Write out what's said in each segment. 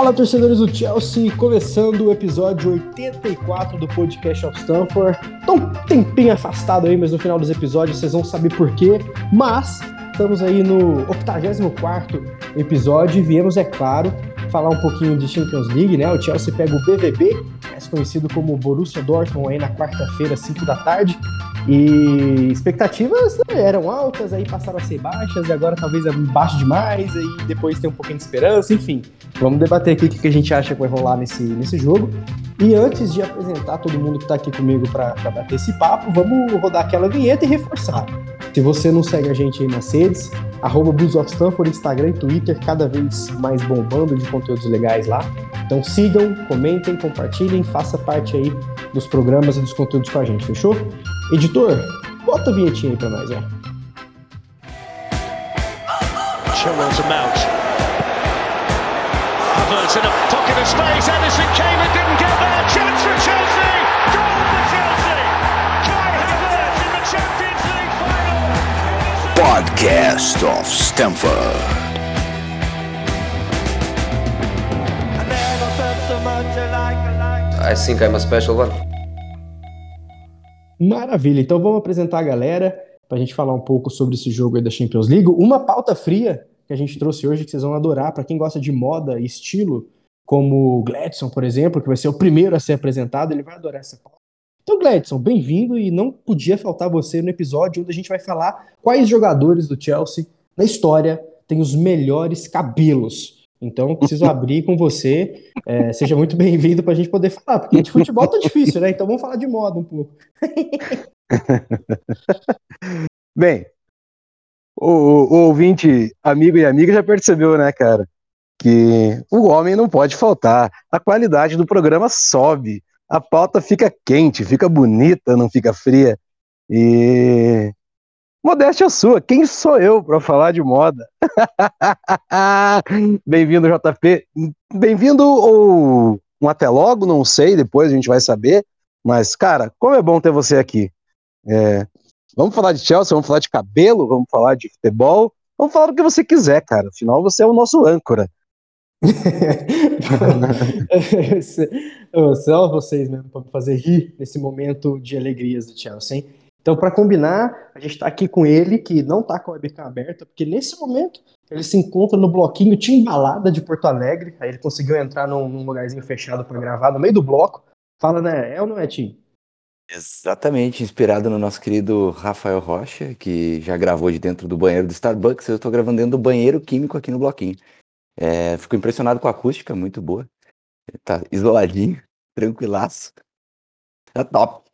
Fala, torcedores do Chelsea, começando o episódio 84 do podcast of Stanford. Tô um tempinho afastado aí, mas no final dos episódios vocês vão saber por quê. Mas estamos aí no 84 episódio e viemos, é claro, falar um pouquinho de Champions League, né? O Chelsea pega o BVB, mais conhecido como Borussia Dortmund, aí na quarta-feira, 5 da tarde. E expectativas eram altas, aí passaram a ser baixas, e agora talvez é baixo demais, aí depois tem um pouquinho de esperança, enfim. Vamos debater aqui o que a gente acha que vai rolar nesse, nesse jogo. E antes de apresentar todo mundo que está aqui comigo para bater esse papo, vamos rodar aquela vinheta e reforçar. Se você não segue a gente aí nas redes, arroba Blues of Stanford, Instagram e Twitter, cada vez mais bombando de conteúdos legais lá. Então sigam, comentem, compartilhem, faça parte aí dos programas e dos conteúdos com a gente, fechou? Editor, bota a vinhetinha aí pra nós, ó. Chilwell to Mount. Havertz in a pocket of space. Edison came and didn't get there. Chance for Chelsea. Goal for Chelsea. Kai Havertz in the Champions League final. Podcast of Stamford. I think I'm a special one. Maravilha, então vamos apresentar a galera para a gente falar um pouco sobre esse jogo aí da Champions League. Uma pauta fria que a gente trouxe hoje que vocês vão adorar, para quem gosta de moda e estilo, como o Gladson, por exemplo, que vai ser o primeiro a ser apresentado, ele vai adorar essa pauta. Então, Gladson, bem-vindo e não podia faltar você no episódio onde a gente vai falar quais jogadores do Chelsea na história têm os melhores cabelos. Então, preciso abrir com você. É, seja muito bem-vindo para a gente poder falar, porque de futebol tá difícil, né? Então vamos falar de moda um pouco. Bem, o, o, ouvinte, amigo e amiga, já percebeu, né, cara? Que o homem não pode faltar. A qualidade do programa sobe. A pauta fica quente, fica bonita, não fica fria. E Modéstia sua, quem sou eu para falar de moda? Bem-vindo, JP. Bem-vindo ou um até logo, não sei, depois a gente vai saber. Mas, cara, como é bom ter você aqui. É, vamos falar de Chelsea, vamos falar de cabelo, vamos falar de futebol, vamos falar do que você quiser, cara. Afinal, você é o nosso âncora. Só vocês mesmo para fazer rir nesse momento de alegrias do Chelsea, hein? Então, para combinar, a gente está aqui com ele, que não está com a webcam aberta, porque nesse momento ele se encontra no bloquinho Timbalada de Porto Alegre. Aí ele conseguiu entrar num, num lugarzinho fechado para gravar no meio do bloco. Fala, né? É ou não é, Tim? Exatamente, inspirado no nosso querido Rafael Rocha, que já gravou de dentro do banheiro do Starbucks. Eu estou gravando dentro do banheiro químico aqui no bloquinho. É, fico impressionado com a acústica, muito boa. Tá isoladinho, tranquilaço. Tá top.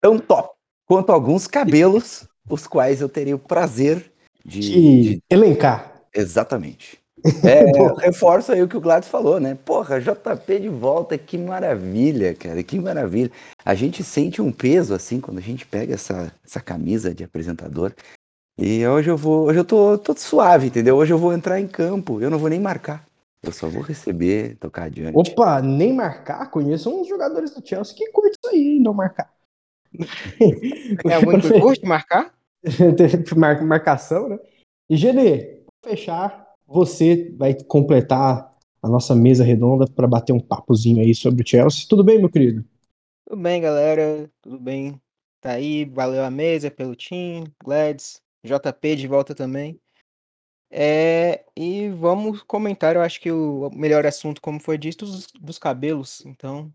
Tão top quanto alguns cabelos, os quais eu teria o prazer de, de... elencar. Exatamente. É, reforça aí o que o Gladys falou, né? Porra, JP de volta, que maravilha, cara, que maravilha. A gente sente um peso assim quando a gente pega essa, essa camisa de apresentador. E hoje eu vou, hoje eu tô, tô suave, entendeu? Hoje eu vou entrar em campo, eu não vou nem marcar. Eu só vou receber, tocar adiante. Opa, nem marcar? Conheço uns jogadores do Chelsea que curtem isso aí, não marcar. É algum que curte marcar? Mar marcação, né? E Gene, pra fechar, você vai completar a nossa mesa redonda para bater um papozinho aí sobre o Chelsea. Tudo bem, meu querido? Tudo bem, galera. Tudo bem. Tá aí, valeu a mesa pelo Tim, Glads, JP de volta também. É, e vamos comentar, eu acho que o melhor assunto, como foi dito, dos, dos cabelos. Então,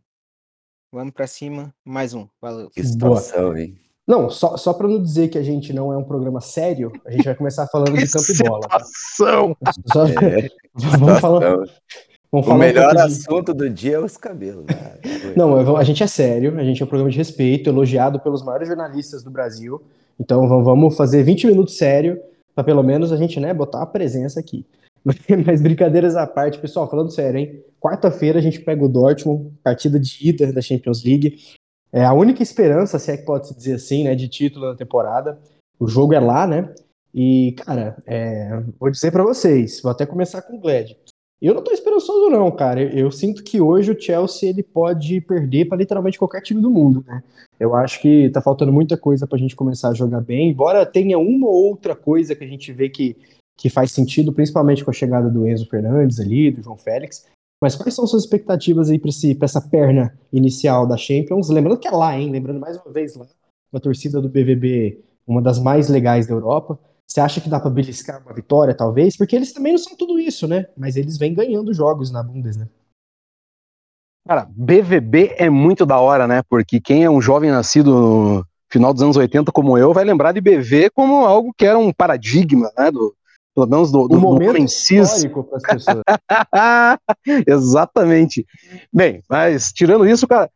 Vamos para cima, mais um. Valeu. Que situação, hein? Não, só, só para não dizer que a gente não é um programa sério, a gente vai começar falando de campo e bola. Situação! Só... É, vamos falar. Vamos o melhor um assunto do dia é os cabelos. Né? Não, a gente é sério, a gente é um programa de respeito, elogiado pelos maiores jornalistas do Brasil. Então vamos fazer 20 minutos sério, para pelo menos a gente né, botar a presença aqui. Mas brincadeiras à parte, pessoal, falando sério, hein? Quarta-feira a gente pega o Dortmund, partida de ida da Champions League. É a única esperança, se é que pode se dizer assim, né, de título na temporada. O jogo é lá, né? E, cara, é, vou dizer para vocês, vou até começar com o Glad. Eu não tô esperançoso não, cara. Eu, eu, sinto que hoje o Chelsea ele pode perder para literalmente qualquer time do mundo, né? Eu acho que tá faltando muita coisa pra gente começar a jogar bem, embora tenha uma ou outra coisa que a gente vê que que faz sentido, principalmente com a chegada do Enzo Fernandes ali, do João Félix. Mas quais são suas expectativas aí para essa perna inicial da Champions? Lembrando que é lá, hein? Lembrando mais uma vez lá, uma torcida do BVB, uma das mais legais da Europa. Você acha que dá para beliscar uma vitória, talvez? Porque eles também não são tudo isso, né? Mas eles vêm ganhando jogos na Bundes, né? Cara, BVB é muito da hora, né? Porque quem é um jovem nascido no final dos anos 80 como eu vai lembrar de BV como algo que era um paradigma, né? Do, pelo menos do, do, um momento do as pessoas. Exatamente. Bem, mas tirando isso, cara,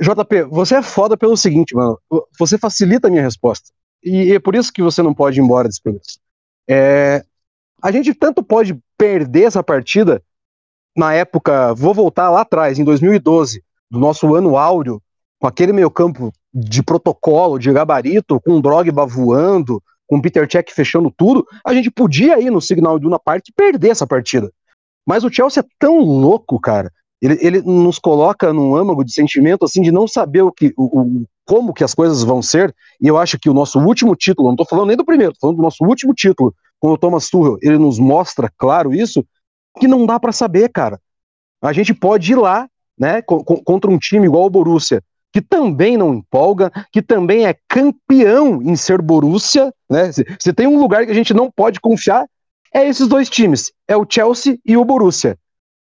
JP, você é foda pelo seguinte, mano. Você facilita a minha resposta. E é por isso que você não pode ir embora desse programa. É, a gente tanto pode perder essa partida na época, vou voltar lá atrás, em 2012, do nosso ano áureo, com aquele meio campo de protocolo, de gabarito, com o Drogba voando, com o Peter Cech fechando tudo, a gente podia ir no Signal Iduna Park e perder essa partida. Mas o Chelsea é tão louco, cara. Ele, ele nos coloca num âmago de sentimento assim de não saber o que, o, o, como que as coisas vão ser. E eu acho que o nosso último título, não estou falando nem do primeiro, estou falando do nosso último título com o Thomas Tuchel, ele nos mostra claro isso, que não dá para saber, cara. A gente pode ir lá, né, contra um time igual o Borussia, que também não empolga, que também é campeão em ser Borussia, né? Se tem um lugar que a gente não pode confiar, é esses dois times, é o Chelsea e o Borussia.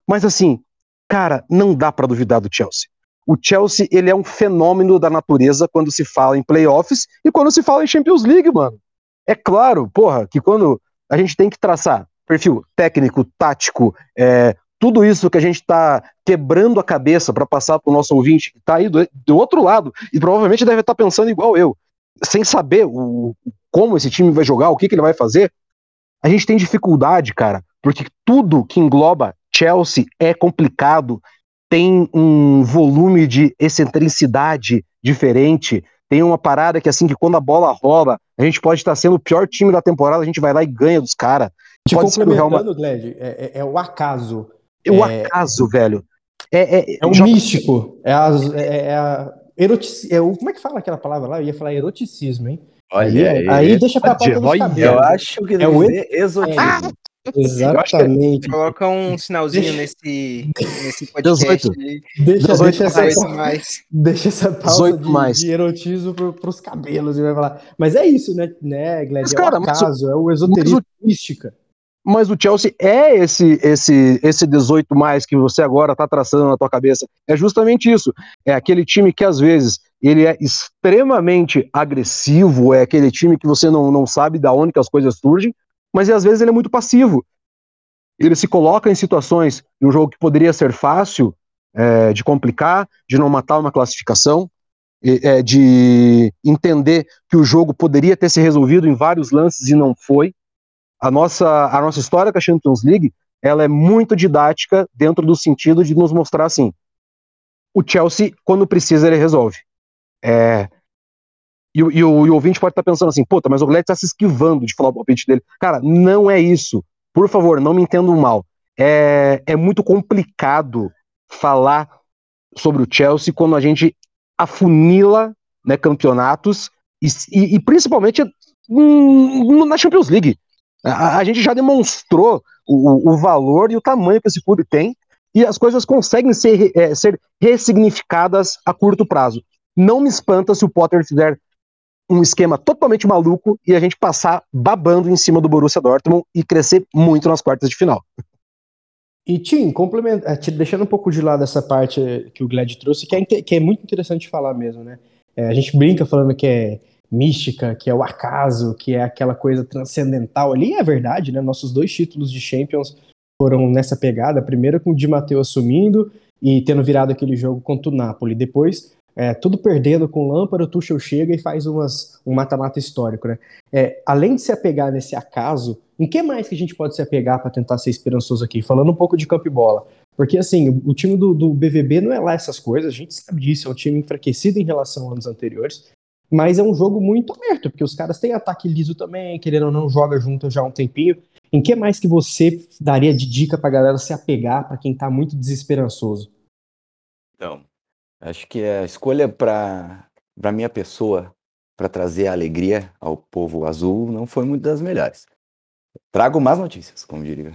Mas assim, cara, não dá para duvidar do Chelsea. O Chelsea, ele é um fenômeno da natureza quando se fala em playoffs e quando se fala em Champions League, mano. É claro, porra, que quando a gente tem que traçar perfil técnico, tático, é, tudo isso que a gente está quebrando a cabeça para passar para o nosso ouvinte que está aí do, do, outro lado e provavelmente deve estar tá pensando igual eu, sem saber o, como esse time vai jogar, o que, que ele vai fazer, a gente tem dificuldade, cara, porque tudo que engloba Chelsea é complicado, tem um volume de excentricidade diferente, tem uma parada que assim que quando a bola rola, a gente pode estar sendo o pior time da temporada, a gente vai lá e ganha dos caras. Te pode complementando, Gled, é, é, é, o acaso. É o acaso, velho. É, é, é um místico. É a, é, é a erotic, é o, como é que fala aquela palavra lá? Eu ia falar eroticismo, hein? Olha aí, aí deixa pra pauta dos cabelos. Eu acho que é o exotismo. Ah, exatamente. Coloca um sinalzinho deixa... nesse, nesse podcast. Deixa, deixa, essa, mais. deixa essa pausa de, mais. de erotismo pro, pros cabelos. E vai falar. Mas é isso, né, né? Mas, cara, é o acaso, o, é o esoterismo mística mas o Chelsea é esse esse esse 18 mais que você agora está traçando na tua cabeça. É justamente isso. É aquele time que às vezes ele é extremamente agressivo, é aquele time que você não, não sabe da onde que as coisas surgem, mas às vezes ele é muito passivo. Ele se coloca em situações de um jogo que poderia ser fácil é, de complicar, de não matar uma classificação, é, de entender que o jogo poderia ter se resolvido em vários lances e não foi a nossa, a nossa história com a Champions League ela é muito didática dentro do sentido de nos mostrar assim: o Chelsea, quando precisa, ele resolve. É, e, e, o, e o ouvinte pode estar pensando assim: puta, mas o Glenn está se esquivando de falar o palpite dele. Cara, não é isso. Por favor, não me entendam mal. É, é muito complicado falar sobre o Chelsea quando a gente afunila né, campeonatos e, e, e principalmente hum, na Champions League. A, a gente já demonstrou o, o, valor e o tamanho que esse clube tem e as coisas conseguem ser, é, ser ressignificadas a curto prazo. Não me espanta se o Potter fizer um esquema totalmente maluco e a gente passar babando em cima do Borussia Dortmund e crescer muito nas quartas de final. E Tim, complementa, é, deixando um pouco de lado essa parte que o Glad trouxe, que é, que é muito interessante falar mesmo, né? É, a gente brinca falando que é mística, que é o acaso, que é aquela coisa transcendental ali, é verdade, né? Nossos dois títulos de Champions foram nessa pegada, primeiro com o Di Matteo assumindo e tendo virado aquele jogo contra o Napoli, depois é, tudo perdendo com o Lampard, o Tuchel chega e faz umas, um mata-mata histórico, né? É, além de se apegar nesse acaso, em que mais que a gente pode se apegar para tentar ser esperançoso aqui? Falando um pouco de campo e bola. Porque, assim, o, time do, do BVB não é lá essas coisas, a gente sabe disso, é um time enfraquecido em relação a anos anteriores. Mas é um jogo muito aberto, porque os caras têm ataque liso também, querendo ou não, joga junto já há um tempinho. Em que mais que você daria de dica pra galera se apegar, para quem tá muito desesperançoso? Então, acho que a escolha para para minha pessoa para trazer alegria ao povo azul não foi muito das melhores. Trago más notícias, como diria.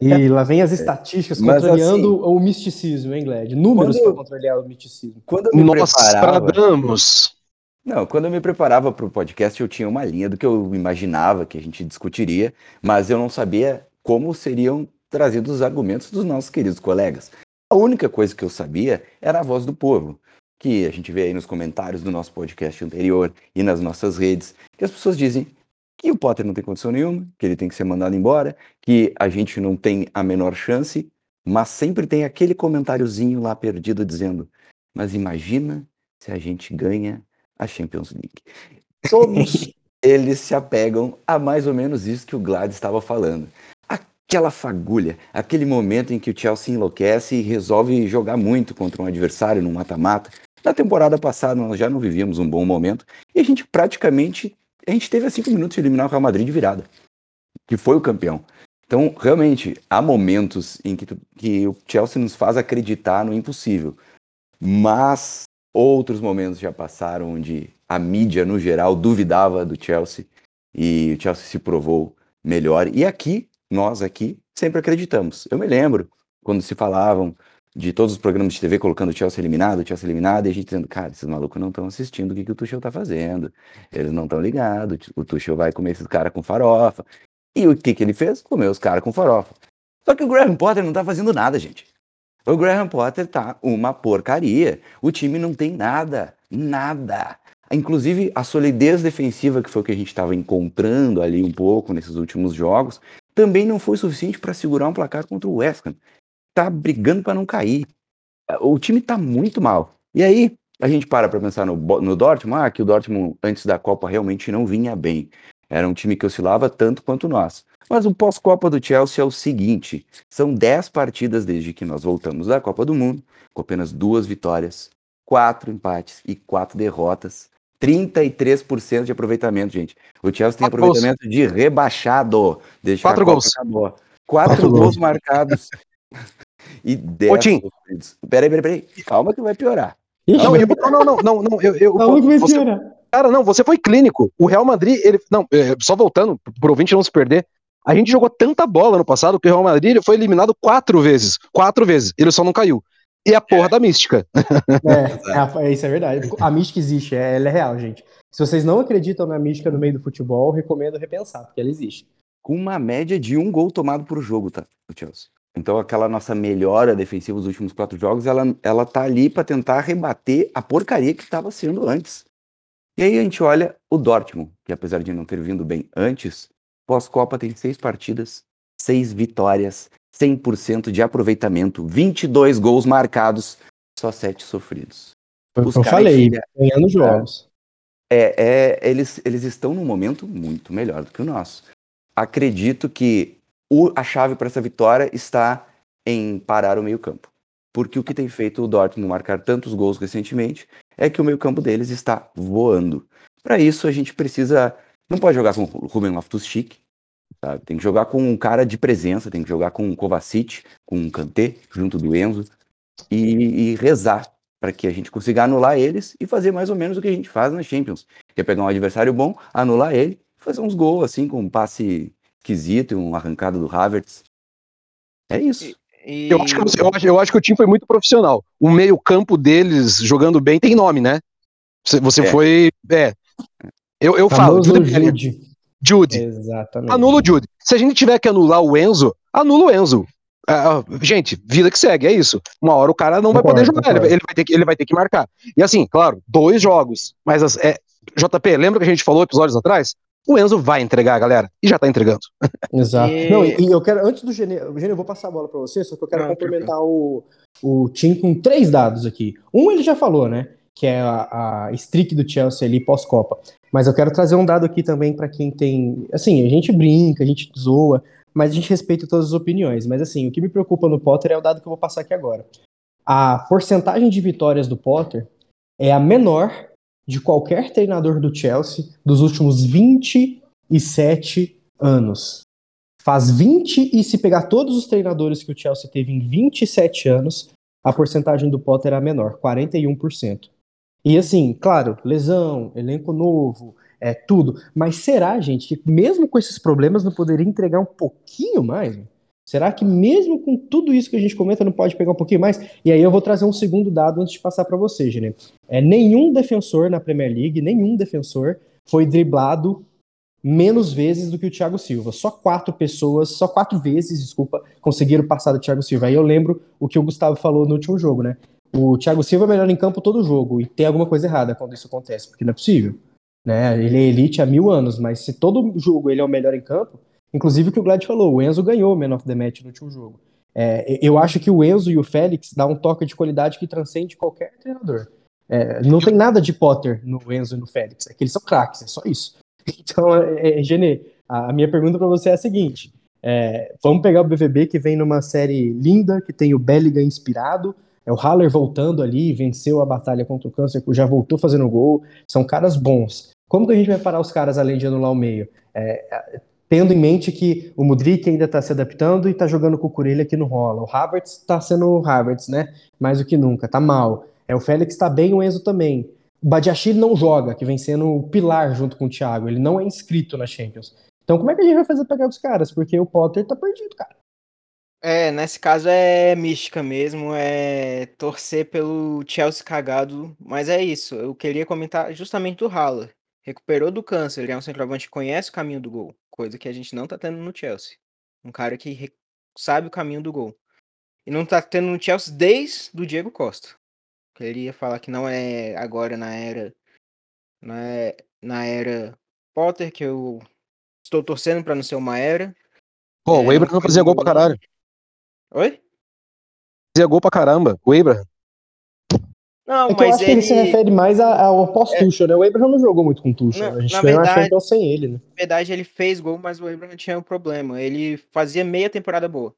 E lá vem as estatísticas Mas, contrariando o misticismo, hein, Gled? Números para contrariar o misticismo. Quando eu me Nós preparava. Não, quando eu me preparava para o podcast, eu tinha uma linha do que eu imaginava que a gente discutiria, mas eu não sabia como seriam trazidos os argumentos dos nossos queridos colegas. A única coisa que eu sabia era a voz do povo, que a gente vê aí nos comentários do nosso podcast anterior e nas nossas redes, que as pessoas dizem que o Potter não tem condição nenhuma, que ele tem que ser mandado embora, que a gente não tem a menor chance, mas sempre tem aquele comentáriozinho lá perdido dizendo: Mas imagina se a gente ganha a Champions League. Todos eles se apegam a mais ou menos isso que o Glad estava falando. Aquela fagulha, aquele momento em que o Chelsea enlouquece e resolve jogar muito contra um adversário num mata-mata. Na temporada passada nós já não vivíamos um bom momento e a gente praticamente a gente teve a cinco minutos de eliminar o Real Madrid de virada, que foi o campeão. Então, realmente, há momentos em que, tu- que o Chelsea nos faz acreditar no impossível. Mas outros momentos já passaram onde a mídia, no geral, duvidava do Chelsea e o Chelsea se provou melhor. E aqui, nós aqui, sempre acreditamos. Eu me lembro quando se falavam de todos os programas de TV colocando o Chelsea eliminado, o Chelsea eliminado, e a gente dizendo, cara, esses malucos não estão assistindo o que, que o Tuchel tá fazendo. Eles não estão ligados, o Tuchel vai comer esses caras com farofa. E o que, que ele fez? Comeu os caras com farofa. Só que o Graham Potter não tá fazendo nada, gente. O Graham Potter tá uma porcaria. O time não tem nada, nada. Inclusive, a solidez defensiva, que foi o que a gente estava encontrando ali um pouco nesses últimos jogos, também não foi suficiente para segurar um placar contra o West Ham. Tá brigando para não cair. O time tá muito mal. E aí, a gente para para pensar no, no Dortmund, ah, que o Dortmund antes da Copa realmente não vinha bem. Era um time que oscilava tanto quanto nós. Mas o pós-Copa do Chelsea é o seguinte: são 10 partidas desde que nós voltamos da Copa do Mundo, com apenas duas vitórias, quatro empates e quatro derrotas. 33% de aproveitamento, gente. O Chelsea tem Quatro gols. aproveitamento de rebaixado desde Quatro gols. acabou. Quatro, Quatro gols gols. marcados e 10 Ô, Tim. sofridos. Peraí, peraí, peraí. Calma que vai piorar. Não, eu, não, não, não, não, eu, eu, Calma que vai você, piorar. cara, não, você foi clínico. O Real Madrid, ele, não, é, só voltando, pro ouvinte não se perder, a gente jogou tanta bola no passado que o Real Madrid foi eliminado quatro vezes, quatro vezes, ele só não caiu. E a porra da mística. É, é, a- é, isso é verdade. A mística existe, é- ela é real, gente. Se vocês não acreditam na mística no meio do futebol, recomendo repensar, porque ela existe. Com uma média de um gol tomado por jogo, tá? O Chelsea. Então aquela nossa melhora defensiva dos últimos quatro jogos, ela, ela tá ali para tentar rebater a porcaria que estava sendo antes. E aí a gente olha o Dortmund, que apesar de não ter vindo bem antes, pós-Copa tem seis partidas, seis vitórias, 100% de aproveitamento, 22 gols marcados, só sete sofridos. Foi Os eu falei, ganhando jogos. É, é, eles, eles estão num momento muito melhor do que o nosso. Acredito que o- a chave para essa vitória está em parar o meio-campo. Porque o que tem feito o Dortmund marcar tantos gols recentemente é que o meio-campo deles está voando. Para isso, a gente precisa. Não pode jogar com o Ruben Loftus-Cheek, sabe? Tem que jogar com um cara de presença, tem que jogar com o Kovacic, com o Kanté, junto do Enzo, e, e rezar para que a gente consiga anular eles e fazer mais ou menos o que a gente faz na Champions. Que é pegar um adversário bom, anular ele, fazer uns gols assim, com um passe esquisito e uma arrancada do Havertz. É isso. E... Eu acho, que, eu, acho, eu acho que o time foi muito profissional. O meio-campo deles jogando bem tem nome, né? Você, você É. foi. É. Eu, eu falo, Jude, Bellingham. Jude. Jude. Exatamente. Anula o Jude. Se a gente tiver que anular o Enzo, anula o Enzo. Ah, gente, vida que segue, é isso. Uma hora o cara não vai Concordo, poder jogar, ele, concordo. ele vai ter que, ele vai ter que marcar. E assim, claro, dois jogos. Mas as- é, JP, lembra que a gente falou episódios atrás? O Enzo vai entregar, galera. E já tá entregando. Exato. E- Não, e, eu quero, antes do Gene, Gene, eu vou passar a bola pra você, só que eu quero Não, complementar o, o Tim com três dados aqui. Um ele já falou, né? Que é a, a streak do Chelsea ali pós-Copa. Mas eu quero trazer um dado aqui também pra quem tem. Assim, a gente brinca, a gente zoa, mas a gente respeita todas as opiniões. Mas assim, o que me preocupa no Potter é o dado que eu vou passar aqui agora. A porcentagem de vitórias do Potter é a menor de qualquer treinador do Chelsea dos últimos 27 anos. Faz 20, e se pegar todos os treinadores que o Chelsea teve em 27 anos, a porcentagem do Potter é a menor, 41%. E assim, claro, lesão, elenco novo, é tudo. Mas será, gente, que mesmo com esses problemas não poderia entregar um pouquinho mais? Será que mesmo com tudo isso que a gente comenta não pode pegar um pouquinho mais? E aí eu vou trazer um segundo dado antes de passar para você, Gene. É, nenhum defensor na Premier League, nenhum defensor foi driblado menos vezes do que o Thiago Silva. Só quatro pessoas, só quatro vezes, desculpa, conseguiram passar do Thiago Silva. Aí eu lembro o que o Gustavo falou no último jogo, né? O Thiago Silva é melhor em campo todo jogo e tem alguma coisa errada quando isso acontece, porque não é possível. Né? Ele é elite há mil anos, mas se todo jogo ele é o melhor em campo, inclusive o que o Glad falou, o Enzo ganhou o Man of the Match no último jogo. É, eu acho que o Enzo e o Félix dão um toque de qualidade que transcende qualquer treinador. É, não tem nada de Potter no Enzo e no Félix, é que eles são craques, é só isso. Então, é, é, Genê, a minha pergunta para você é a seguinte: é, vamos pegar o BVB que vem numa série linda, que tem o Belligan inspirado, é o Haller voltando ali, venceu a batalha contra o câncer, já voltou fazendo gol, são caras bons. Como que a gente vai parar os caras além de anular o meio? É, tendo em mente que o Mudrik ainda está se adaptando e está jogando com o Curelha que não rola. O Havertz está sendo o Havertz, né? Mais do que nunca, tá mal. É, o Félix está bem, o Enzo também. O Badiachile não joga, que vem sendo o pilar junto com o Thiago. Ele não é inscrito na Champions. Então como é que a gente vai fazer pegar os caras? Porque o Potter tá perdido, cara. É, nesse caso é mística mesmo, é torcer pelo Chelsea cagado, mas é isso. Eu queria comentar justamente do Haller. Recuperou do câncer, ele é um centroavante que conhece o caminho do gol, coisa que a gente não tá tendo no Chelsea. Um cara que sabe o caminho do gol. E não tá tendo no Chelsea desde o Diego Costa. Queria falar que não é agora na era na, é, na era Potter que eu estou torcendo para não ser uma era. Pô, é, o Abraham fazia gol pra caralho. Oi? Fazia gol pra caramba, o Abraham. Não, é mas eu acho ele... que ele se refere mais ao pós-Tuchel, é... né? O Abraham não jogou muito com o Tuchel. a gente ganhou verdade, a Champions sem ele, né? Na verdade, ele fez gol, mas o Abraham tinha um problema. Ele fazia meia temporada boa.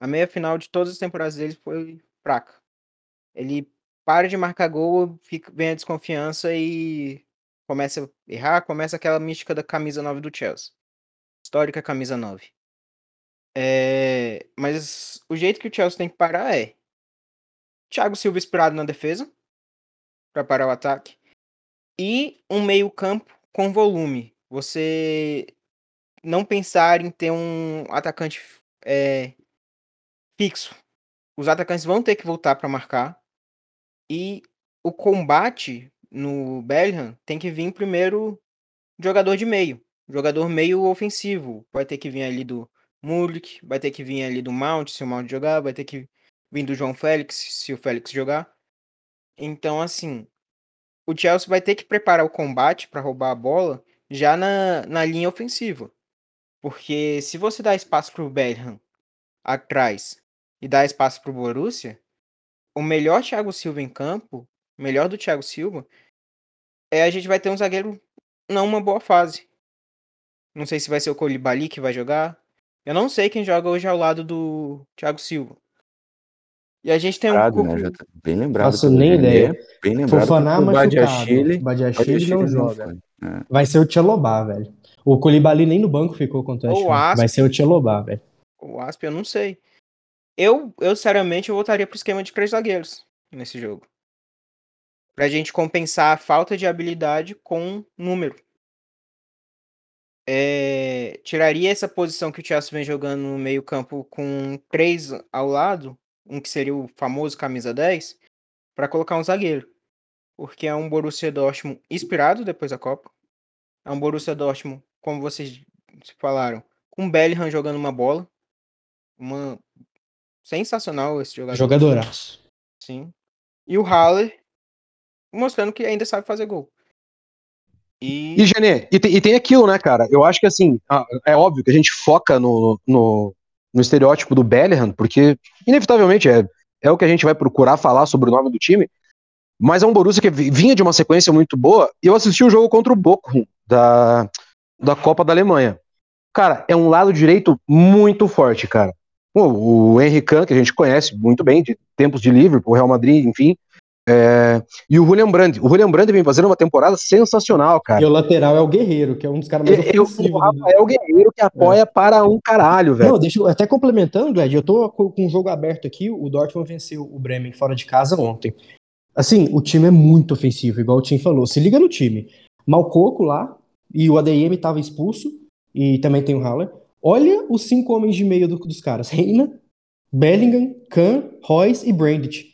A meia final de todas as temporadas dele foi fraca. Ele para de marcar gol, fica, vem a desconfiança e começa a errar, começa aquela mística da camisa 9 do Chelsea. Histórica camisa 9. É, mas o jeito que o Chelsea tem que parar é Thiago Silva inspirado na defesa para parar o ataque e um meio-campo com volume. Você não pensar em ter um atacante é, fixo. Os atacantes vão ter que voltar para marcar e o combate no Bellingham tem que vir primeiro jogador de meio, jogador meio ofensivo. Vai ter que vir ali do Mudrik, vai ter que vir ali do Mount, se o Mount jogar, vai ter que vir do João Félix, se o Félix jogar. Então, assim, o Chelsea vai ter que preparar o combate para roubar a bola já na, na linha ofensiva. Porque se você dá espaço para o Bellingham atrás e dá espaço para o Borussia, o melhor Thiago Silva em campo, melhor do Thiago Silva, é a gente vai ter um zagueiro não uma boa fase. Não sei se vai ser o Colibali que vai jogar. Eu não sei quem joga hoje ao lado do Thiago Silva. E a gente tem um. Né? Já tá bem lembrado. Faço nem ideia. Bem lembrado. Fofaná machucado. Badiachile não joga. É. Vai ser o Tchelobá, velho. O Colibali nem no banco ficou contra o Vai ser o Tchelobá, velho. O Asp, eu não sei. Eu, eu sinceramente, eu voltaria pro esquema de três zagueiros nesse jogo. Pra gente compensar a falta de habilidade com número. É, tiraria essa posição que o Chelsea vem jogando no meio campo com três ao lado, um que seria o famoso camisa 10, para colocar um zagueiro. Porque é um Borussia Dortmund inspirado depois da Copa. É um Borussia Dortmund, como vocês falaram, com Bellingham jogando uma bola. Uma Sensacional esse jogador. Jogadoraço. Sim. E o Haller mostrando que ainda sabe fazer gol. E, Genê, e, e tem aquilo, né, cara? Eu acho que assim, é óbvio que a gente foca no, no, no estereótipo do Bellingham, porque inevitavelmente é, é o que a gente vai procurar falar sobre o nome do time. Mas é um Borussia que vinha de uma sequência muito boa. E eu assisti o jogo contra o Bochum da, da Copa da Alemanha. Cara, é um lado direito muito forte, cara. O, o Kahn, que a gente conhece muito bem, de tempos de Liverpool, Real Madrid, enfim. É, e o William Brandt. O William Brandt vem fazendo uma temporada sensacional, cara. E o lateral é o Guerreiro, que é um dos caras mais eu, ofensivos. O Rafael Guerreiro que apoia é. para um caralho, velho. Não, deixa eu, até complementando, Gled, eu tô com, com um jogo aberto aqui, o Dortmund venceu o Bremen fora de casa ontem. Assim, o time é muito ofensivo, igual o Tim falou. Se liga no time. Malcoco lá, e o ADM estava expulso, e também tem o Haller. Olha os cinco homens de meio do, dos caras: Reina, Bellingham, Kahn, Royce e Brandt.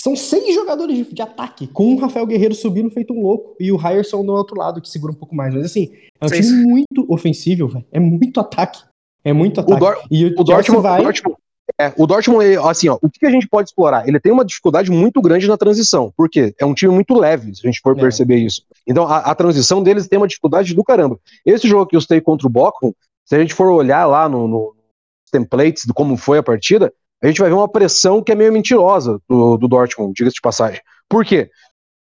São seis jogadores de, de, ataque, com o Rafael Guerreiro subindo feito um louco e o Ryerson do outro lado, que segura um pouco mais. Mas assim, é um time muito ofensivo, velho. É muito ataque. É muito ataque. O, Dor e o, o Dortmund, vai... o Dortmund, é, o Dortmund, assim, ó, o que a gente pode explorar? Ele tem uma dificuldade muito grande na transição. Por quê? É um time muito leve, se a gente for é. perceber isso. Então, a, a, transição deles tem uma dificuldade do caramba. Esse jogo que eu citei contra o Bochum, se a gente for olhar lá no, no templates de como foi a partida, a gente vai ver uma pressão que é meio mentirosa do, do Dortmund, diga-se de passagem. Por quê?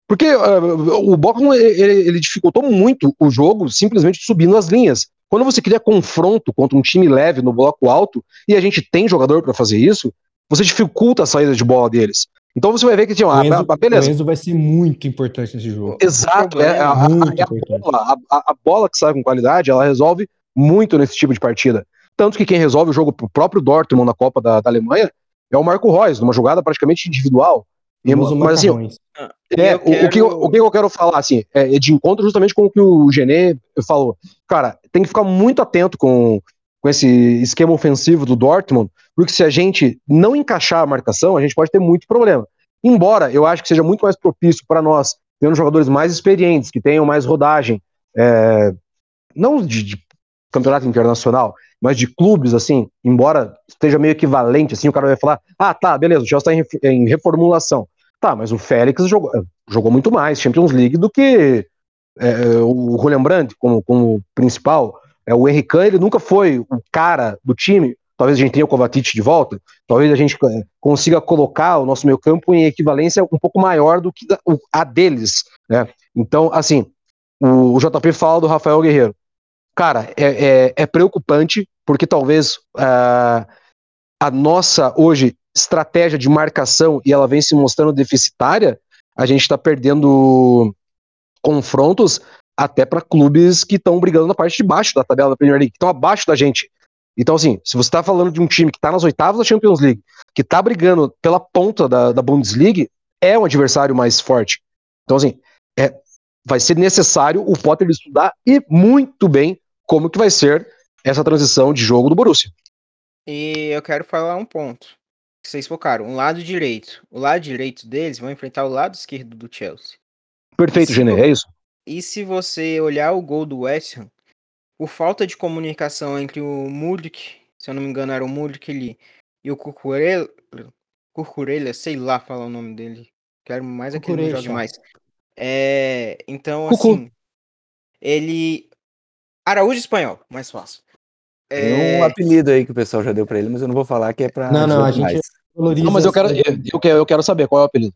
Porque uh, o Bochum ele, ele, dificultou muito o jogo simplesmente subindo as linhas. Quando você cria confronto contra um time leve no bloco alto, e a gente tem jogador para fazer isso, você dificulta a saída de bola deles. Então você vai ver que tinha assim, ah, beleza. O Enzo vai ser muito importante nesse jogo. Exato, é, a, a, a, bola, a, bola, que sai com qualidade, ela resolve muito nesse tipo de partida. Tanto que quem resolve o jogo pro próprio Dortmund na Copa da, da Alemanha é o Marco Reus, numa jogada praticamente individual. E, mas assim, ah, é, quero... o, o, que eu, o que eu quero falar, assim, é, é de encontro justamente com o que o Genê falou. Cara, tem que ficar muito atento com, com esse esquema ofensivo do Dortmund, porque se a gente não encaixar a marcação, a gente pode ter muito problema. Embora eu acho que seja muito mais propício para nós, tendo jogadores mais experientes, que tenham mais rodagem, é, não de, de campeonato internacional, mas de clubes, assim, embora esteja meio equivalente, assim, o cara vai falar, ah, tá, beleza, o Chelsea está em, reformulação. Tá, mas o Félix jogou, jogou muito mais Champions League do que é, o Julian Brandt como, como principal. É, o Henrique ele nunca foi o cara do time. Talvez a gente tenha o Kovacic de volta. Talvez a gente é, consiga colocar o nosso meio campo em equivalência um pouco maior do que a deles. Né? Então, assim, o JP fala do Rafael Guerreiro cara, é, é, é preocupante, porque talvez uh, a nossa, hoje, estratégia de marcação, e ela vem se mostrando deficitária, a gente está perdendo confrontos até para clubes que estão brigando na parte de baixo da tabela da Premier League, que estão abaixo da gente. Então, assim, se você está falando de um time que está nas oitavas da Champions League, que está brigando pela ponta da, da Bundesliga, é um adversário mais forte. Então, assim, é, vai ser necessário o Potter estudar e muito bem como que vai ser essa transição de jogo do Borussia. E eu quero falar um ponto. Vocês focaram, um lado direito. O lado direito deles vão enfrentar o lado esquerdo do Chelsea. Perfeito, Genê, é isso. E se você olhar o gol do West Ham, por falta de comunicação entre o Mudrik, se eu não me engano era o Mudrik ali, e o Cucurella, Cucurella, sei lá falar o nome dele. Quero mais aquele que ele jogue mais. É, então, Cucu. assim, ele Araújo Espanhol, mais fácil. É... Tem um apelido aí que o pessoal já deu pra ele, mas eu não vou falar que é pra. Não, não, a gente. Valoriza não, mas eu quero, eu, eu, quero, eu quero saber qual é o apelido.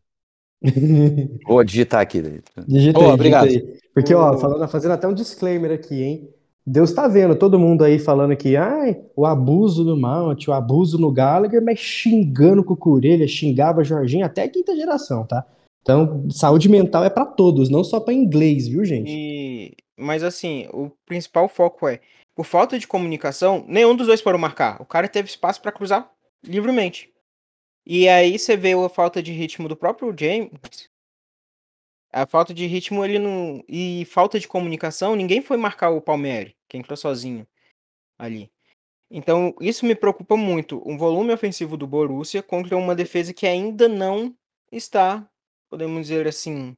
Vou digitar aqui. Digita oh, aí, obrigado. Digita aí. Porque, ó, falando, fazendo até um disclaimer aqui, hein? Deus tá vendo todo mundo aí falando que ai, o abuso do Mount, o abuso no Gallagher, mas xingando com o Curelha, xingava Jorginho até a quinta geração, tá? Então, saúde mental é para todos, não só para inglês, viu, gente? E mas assim, o principal foco é, por falta de comunicação, nenhum dos dois foram marcar. O cara teve espaço para cruzar livremente. E aí você vê a falta de ritmo do próprio James. A falta de ritmo ele não e falta de comunicação, ninguém foi marcar o Palmeiras, que entrou sozinho ali. Então, isso me preocupa muito, um volume ofensivo do Borussia contra uma defesa que ainda não está, podemos dizer assim,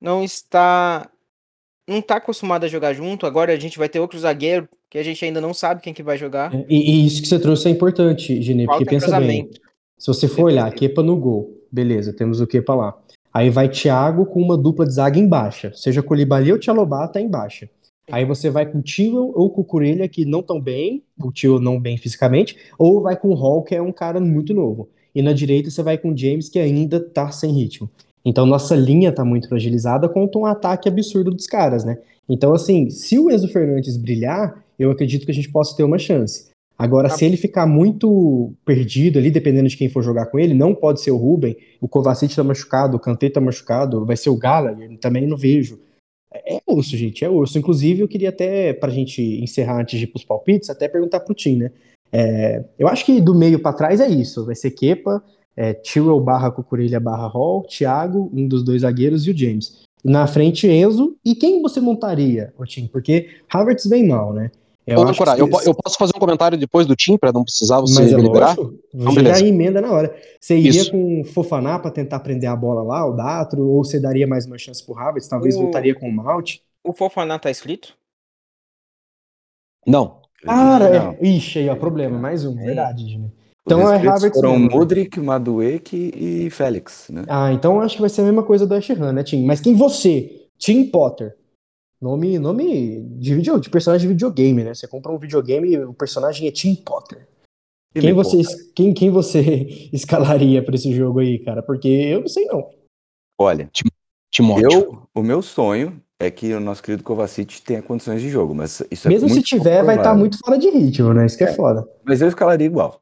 não está não tá acostumado a jogar junto, agora a gente vai ter outro zagueiro que a gente ainda não sabe quem que vai jogar. É, e, e isso que você trouxe é importante, Gene, porque pensa bem, se você for olhar, Kepa no gol, beleza, temos o Kepa lá. Aí vai Thiago com uma dupla de zaga em baixa, seja Colibali ou Tchalobá tá em baixa. Aí você vai com o Tio ou com o Curelha, que não tão bem, o Tio não bem fisicamente, ou vai com o Hall, que é um cara muito novo. E na direita você vai com o James, que ainda tá sem ritmo. Então nossa linha está muito fragilizada contra um ataque absurdo dos caras, né? Então, assim, se o Enzo Fernandes brilhar, eu acredito que a gente possa ter uma chance. Agora, tá. se ele ficar muito perdido ali, dependendo de quem for jogar com ele, não pode ser o Ruben, o Kovacic tá machucado, o Kanté tá machucado, vai ser o Gallagher, também não vejo. É, é osso, gente, é osso. Inclusive, eu queria até, pra gente encerrar antes de ir pros palpites, até perguntar pro Tim, né? É, eu acho que do meio para trás é isso, vai ser Kepa, é, Tyrell barra Cucurilha barra Hall, Thiago, um dos dois zagueiros, e o James. Na frente, Enzo. E quem você montaria, Otim? Porque Havertz vem mal, né? Eu, Ô, Cora, eu, eu, posso fazer um comentário depois do Tim para não precisar você Mas é me liberar? Então, já emenda na hora. Você iria Isso. com o Fofaná para tentar prender a bola lá, o Datro, ou você daria mais uma chance pro Havertz? Talvez o... voltaria com o Malt? O Fofaná tá escrito? Não. Cara, não. É... ixi, aí, ó, problema. Mais um, é. verdade, Jimmy. Então é Havertz. Foram mesmo, Mudrik, Madueke e Félix, né? Ah, então acho que vai ser a mesma coisa do Asherhan, né, Tim? Mas quem você? Tim Potter. Nome, nome de, video, de personagem de videogame, né? Você compra um videogame e o personagem é Tim Potter. quem você, quem, quem você escalaria para esse jogo aí, cara? Porque eu não sei não. Olha, Timóteo. Eu, o meu sonho é que o nosso querido Kovacic tenha condições de jogo, mas isso é Mesmo se tiver, vai estar tá muito fora de ritmo, né? Isso que é, é foda. Mas eu escalaria igual.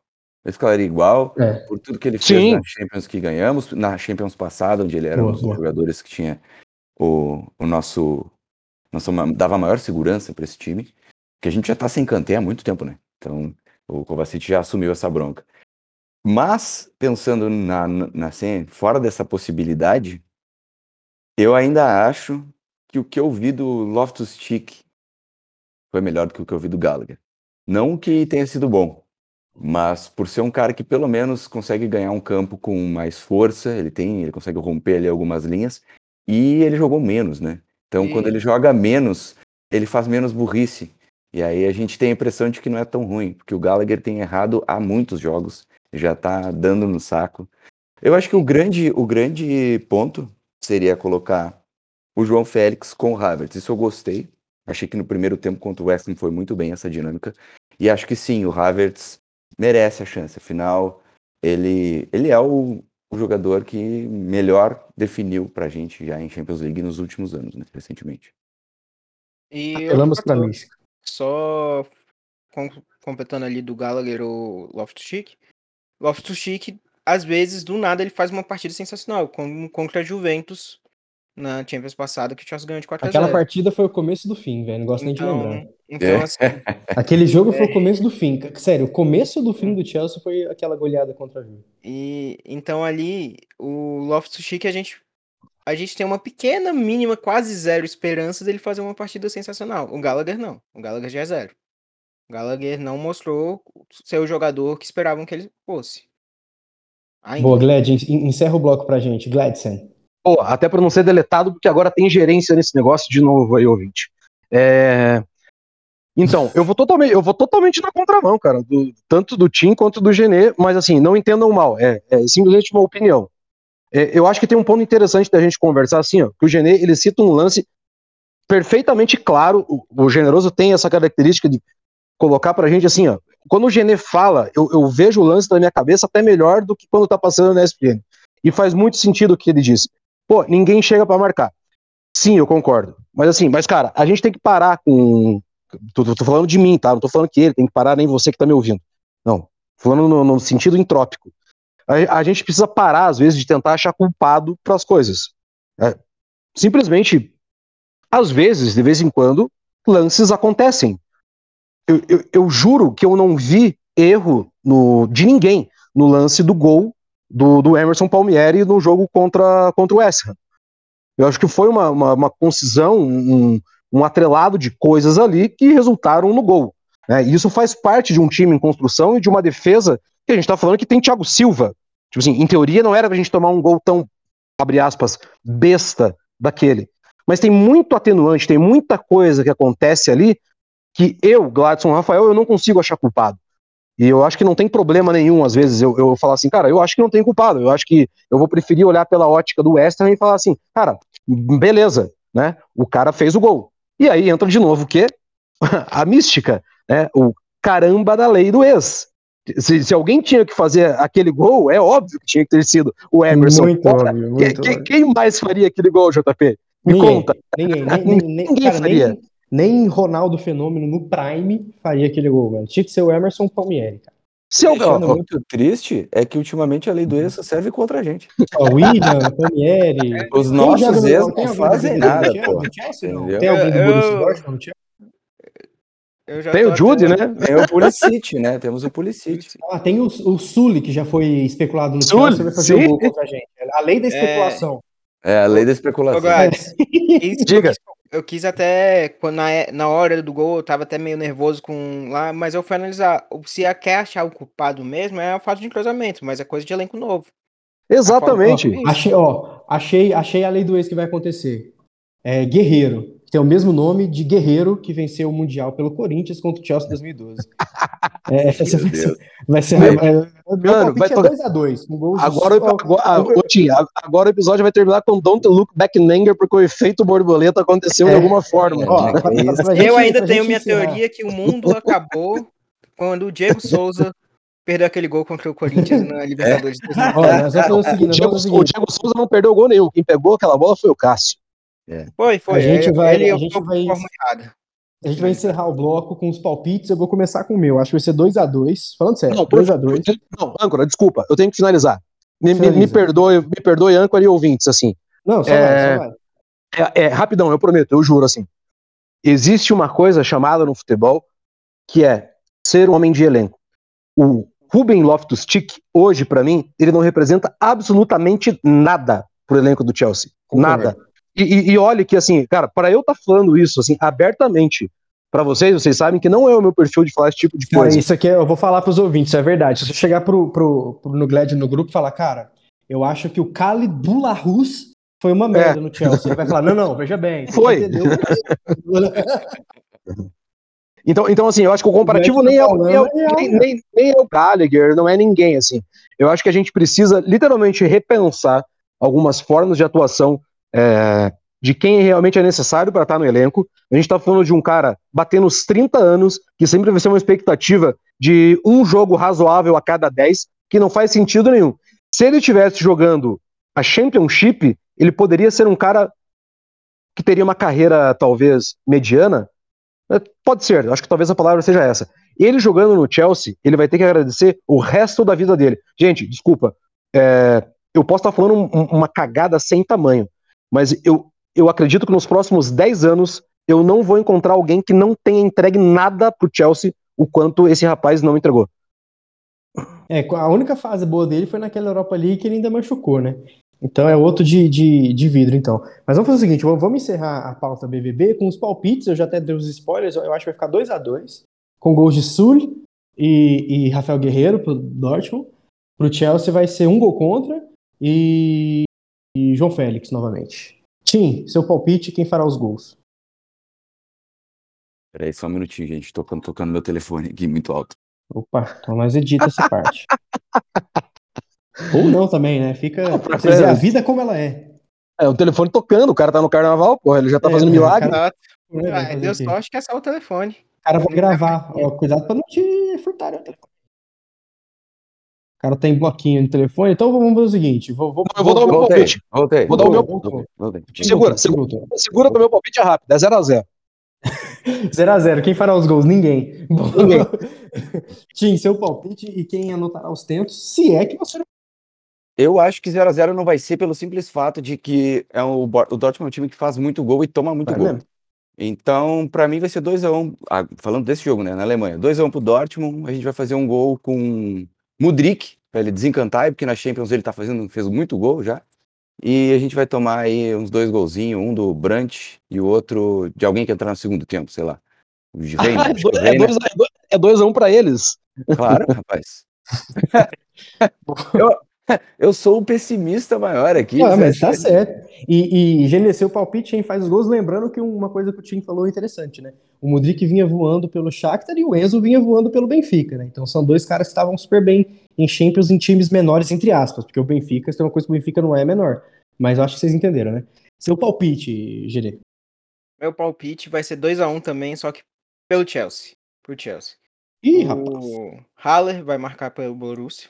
Eu escalaria igual, é. por tudo que ele fez Sim. na Champions que ganhamos, na Champions passada, onde ele era boa, um dos boa. jogadores que tinha o, o nosso nossa, dava maior segurança para esse time, que a gente já tá sem Kanté há muito tempo, né? Então, o Kovacic já assumiu essa bronca. Mas, pensando na, na assim, fora dessa possibilidade, eu ainda acho que o que eu vi do Loftus-Cheek foi melhor do que o que eu vi do Gallagher. Não que tenha sido bom, mas por ser um cara que pelo menos consegue ganhar um campo com mais força, ele tem, ele consegue romper ali algumas linhas, e ele jogou menos, né? Então, e... quando ele joga menos, ele faz menos burrice. E aí a gente tem a impressão de que não é tão ruim, porque o Gallagher tem errado há muitos jogos, já tá dando no saco. Eu acho que o grande, o grande ponto seria colocar o João Félix com o Havertz. Isso eu gostei. Achei que no primeiro tempo contra o West Ham foi muito bem essa dinâmica. E acho que sim, o Havertz merece a chance. Afinal, ele, ele é o, o jogador que melhor definiu pra gente já em Champions League nos últimos anos, né, recentemente. E Apelamos pra mística. Só com, completando ali do Gallagher ou Loftus-Cheek. Loftus-Cheek, às vezes, do nada, ele faz uma partida sensacional, como contra a Juventus na Champions passada, que o Chelsea ganhou de 4 Aquela partida foi o começo do fim, velho. Não gosto então, nem de então, lembrar. Então, é. assim, Aquele jogo é... foi o começo do fim. Sério, o começo do fim do Chelsea foi aquela goleada contra a Juve. E então ali, o Loftus-Cheek, a gente a gente tem uma pequena, mínima, quase zero esperança dele fazer uma partida sensacional. O Gallagher não. O Gallagher já é zero. O Gallagher não mostrou ser o jogador que esperavam que ele fosse. Ainda. Boa, Glad, encerra o bloco pra gente. Gladson. Pô, até para não ser deletado, porque agora tem gerência nesse negócio de novo aí, ouvinte. É... Então, eu vou totalmente, eu vou totalmente na contramão, cara, do, tanto do Tim quanto do Genê, mas assim, não entendam mal, é, é simplesmente uma opinião. É, eu acho que tem um ponto interessante da gente conversar assim, ó, que o Genê, ele cita um lance perfeitamente claro, o, o Generoso tem essa característica de colocar pra gente assim, ó, quando o Genê fala, eu, eu vejo o lance da minha cabeça até melhor do que quando tá passando na ESPN. E faz muito sentido o que ele disse. Pô, ninguém chega para marcar. Sim, eu concordo. Mas assim, mas cara, a gente tem que parar com. Tô, tô, falando de mim, tá? Não tô falando que ele tem que parar, nem você que tá me ouvindo. Não. Falando no, no sentido entrópico. A, a, gente precisa parar, às vezes, de tentar achar culpado para as coisas. É, simplesmente, às vezes, de vez em quando, lances acontecem. Eu, eu, eu juro que eu não vi erro no, de ninguém no lance do gol do, do Emerson Palmieri no jogo contra, contra o West Ham. Eu acho que foi uma, uma, uma concisão, um, um atrelado de coisas ali que resultaram no gol. Né? E isso faz parte de um time em construção e de uma defesa que a gente está falando que tem Thiago Silva. Tipo assim, em teoria não era pra gente tomar um gol tão, abre aspas, besta daquele. Mas tem muito atenuante, tem muita coisa que acontece ali que eu, Gladson Rafael, eu não consigo achar culpado. E eu acho que não tem problema nenhum, às vezes, eu, eu falar assim, cara, eu acho que não tem culpado. Eu acho que eu vou preferir olhar pela ótica do West Ham e falar assim, cara, beleza, né? O cara fez o gol. E aí entra de novo o quê? a mística, né? O caramba da lei do ex. Se, se, alguém tinha que fazer aquele gol, é óbvio que tinha que ter sido o Emerson. Muito óbvio, muito quem, óbvio. quem mais faria aquele gol, JP? Me ninguém, conta. Ninguém, nem, ninguém, ninguém cara, faria. Nem, nem Ronaldo Fenômeno no Prime faria aquele gol, mano. Tinha que ser o Emerson Palmieri, cara. Se eu é muito triste é que ultimamente a lei do ex serve contra a gente. O William, Palmieri. Os nossos ex não fazem nada, pô. Tem alguém do Borussia Dortmund Tem o Jude, até... né? Tem o Pulisic, né? Temos o Pulisic. Ah, tem o, o Sully, que já foi especulado no Chelsea, vai fazer o gol contra a gente. A lei da é. especulação. É a lei da Ô, especulação. Gladys, isso Diga. Eu quis até, quando na, na hora do gol, eu tava até meio nervoso com lá, mas eu fui analisar. o- Se a quer achar o culpado mesmo, é a falta de entrosamento, mas é coisa de elenco novo. Exatamente. Achei, ó, achei, achei a lei do ex que vai acontecer. É Guerreiro, que tem o mesmo nome de Guerreiro que venceu o Mundial pelo Corinthians contra o Chelsea em 2012. É, essa vai ser, vai ser Meu- é, meu Mano, vai é tocar- 2x2. com gols de- Agora, agora, ah, agora o episódio vai terminar com Don't Look Back in Anger, porque o efeito borboleta aconteceu de É. alguma forma. ó, É pra gente- eu ainda tenho minha encerrar. teoria que o mundo acabou quando o Diego Souza perdeu aquele gol contra o Corinthians na Libertadores de 2013. Ó, nós vamos fazer o seguinte, O nós Diego, o. Diego Souza não perdeu gol nenhum. Quem pegou aquela bola foi o Cássio. Foi, foi. A gente ele- vai- ele a gente por vai-. A gente vai encerrar o bloco com os palpites. Eu vou começar com o meu. Acho que vai ser 2x2. Falando sério, Não, por- 2x2. Não, âncora, desculpa, eu tenho que finalizar. Me, me, me perdoe, me perdoe, âncora e ouvintes, assim. Não, só É, vai, só vai. É, é, rapidão, eu prometo, eu juro, assim. Existe uma coisa chamada no futebol que é ser um homem de elenco. O Ruben Loftus-Cheek, hoje, pra mim, ele não representa absolutamente nada pro elenco do Chelsea. Nada. E, e, e olha que, assim, cara, para eu estar falando isso, assim, abertamente pra vocês, vocês sabem que não é o meu perfil de falar esse tipo de Cara, coisa. isso aqui é- eu vou falar pros ouvintes, é verdade. Se você chegar pro, pro, pro no Glad no grupo e falar, cara, eu acho que o Khalid Bularus foi uma merda no Chelsea. Ele vai falar, não, não, veja bem. Foi. Então, então, assim, eu acho que o comparativo nem é, o- nem, é o- nem, nem- nem é o Gallagher, não é ninguém, assim. Eu acho que a gente precisa literalmente repensar algumas formas de atuação é, de quem realmente é necessário para estar no elenco. A gente está falando de um cara batendo os 30 anos, que sempre vai ser uma expectativa de um jogo razoável a cada 10, que não faz sentido nenhum. Se ele estivesse jogando a Championship, ele poderia ser um cara que teria uma carreira talvez mediana, é, Pode ser, acho que talvez a palavra seja essa. Ele jogando no Chelsea, ele vai ter que agradecer o resto da vida dele. Gente, desculpa, é, eu posso estar falando um- uma cagada sem tamanho, mas eu, eu acredito que nos próximos 10 anos eu não vou encontrar alguém que não tenha entregue nada pro Chelsea o quanto esse rapaz não entregou. É, a única fase boa dele foi naquela Europa League que ele ainda machucou, né? Então é outro de, de, de vidro, então. Mas vamos fazer o seguinte: vamos vamos encerrar a pauta BBB com os palpites. Eu já até dei os spoilers, eu acho que vai ficar 2 a 2 com gols de Sul e, e Rafael Guerreiro pro Dortmund. Pro Chelsea vai ser um gol contra e, e João Félix novamente. Tim, seu palpite, quem fará os gols? Peraí, só um minutinho, gente. Tocando, tocando meu telefone aqui muito alto. Opa, então nós edita essa parte. Ou não também, né? Fica. Não, pra- Vocês a vida como ela é. É, o telefone tocando, o cara tá no carnaval, porra, ele já tá É, fazendo milagre. cara- Ah, fazer deu o quê? sorte que é só o telefone. O cara vai gravar. Ó, cuidado pra não te furtarem o telefone. O cara tem bloquinho no telefone, então vamos fazer o seguinte. Vou, vou, Eu vou dar o meu palpite. voltei. Vou dar o meu- voltei. Segura, segura, segura que o meu palpite é rápido, é 0x0. 0x0. Quem fará os gols? Ninguém. Ninguém. Tim, seu palpite e quem anotará os tentos, se é que você não. Eu acho que 0x0 não vai ser pelo simples fato de que é o, o Dortmund é um time que faz muito gol e toma muito Vai gol. mesmo. Então, pra mim vai ser 2x1. ah, falando desse jogo, né, na Alemanha. 2x1 pro Dortmund, a gente vai fazer um gol com Mudrik, pra ele desencantar, porque na Champions ele tá fazendo, fez muito gol já. E a gente vai tomar aí uns dois golzinhos, um do Brandt e o outro de alguém que entrar no segundo tempo, sei lá. O Reina, Ah, que o é Reina. 2x1 é dois a um pra eles. Claro, rapaz. eu, eu sou o pessimista maior aqui. Ah, mas tá certo. E, e seu palpite, quem faz os gols, lembrando que uma coisa que o Tim falou é interessante, né? O Mudrik vinha voando pelo Shakhtar e o Enzo vinha voando pelo Benfica, né? Então são dois caras que estavam super bem em Champions em times menores, entre aspas, porque o Benfica, tem uma coisa que o Benfica não é menor. Mas eu acho que vocês entenderam, né? Seu palpite, Gerê. Meu palpite vai ser 2x1 também, só que pelo Chelsea. Pro Chelsea. Ih, rapaz. O Haller vai marcar pelo Borussia.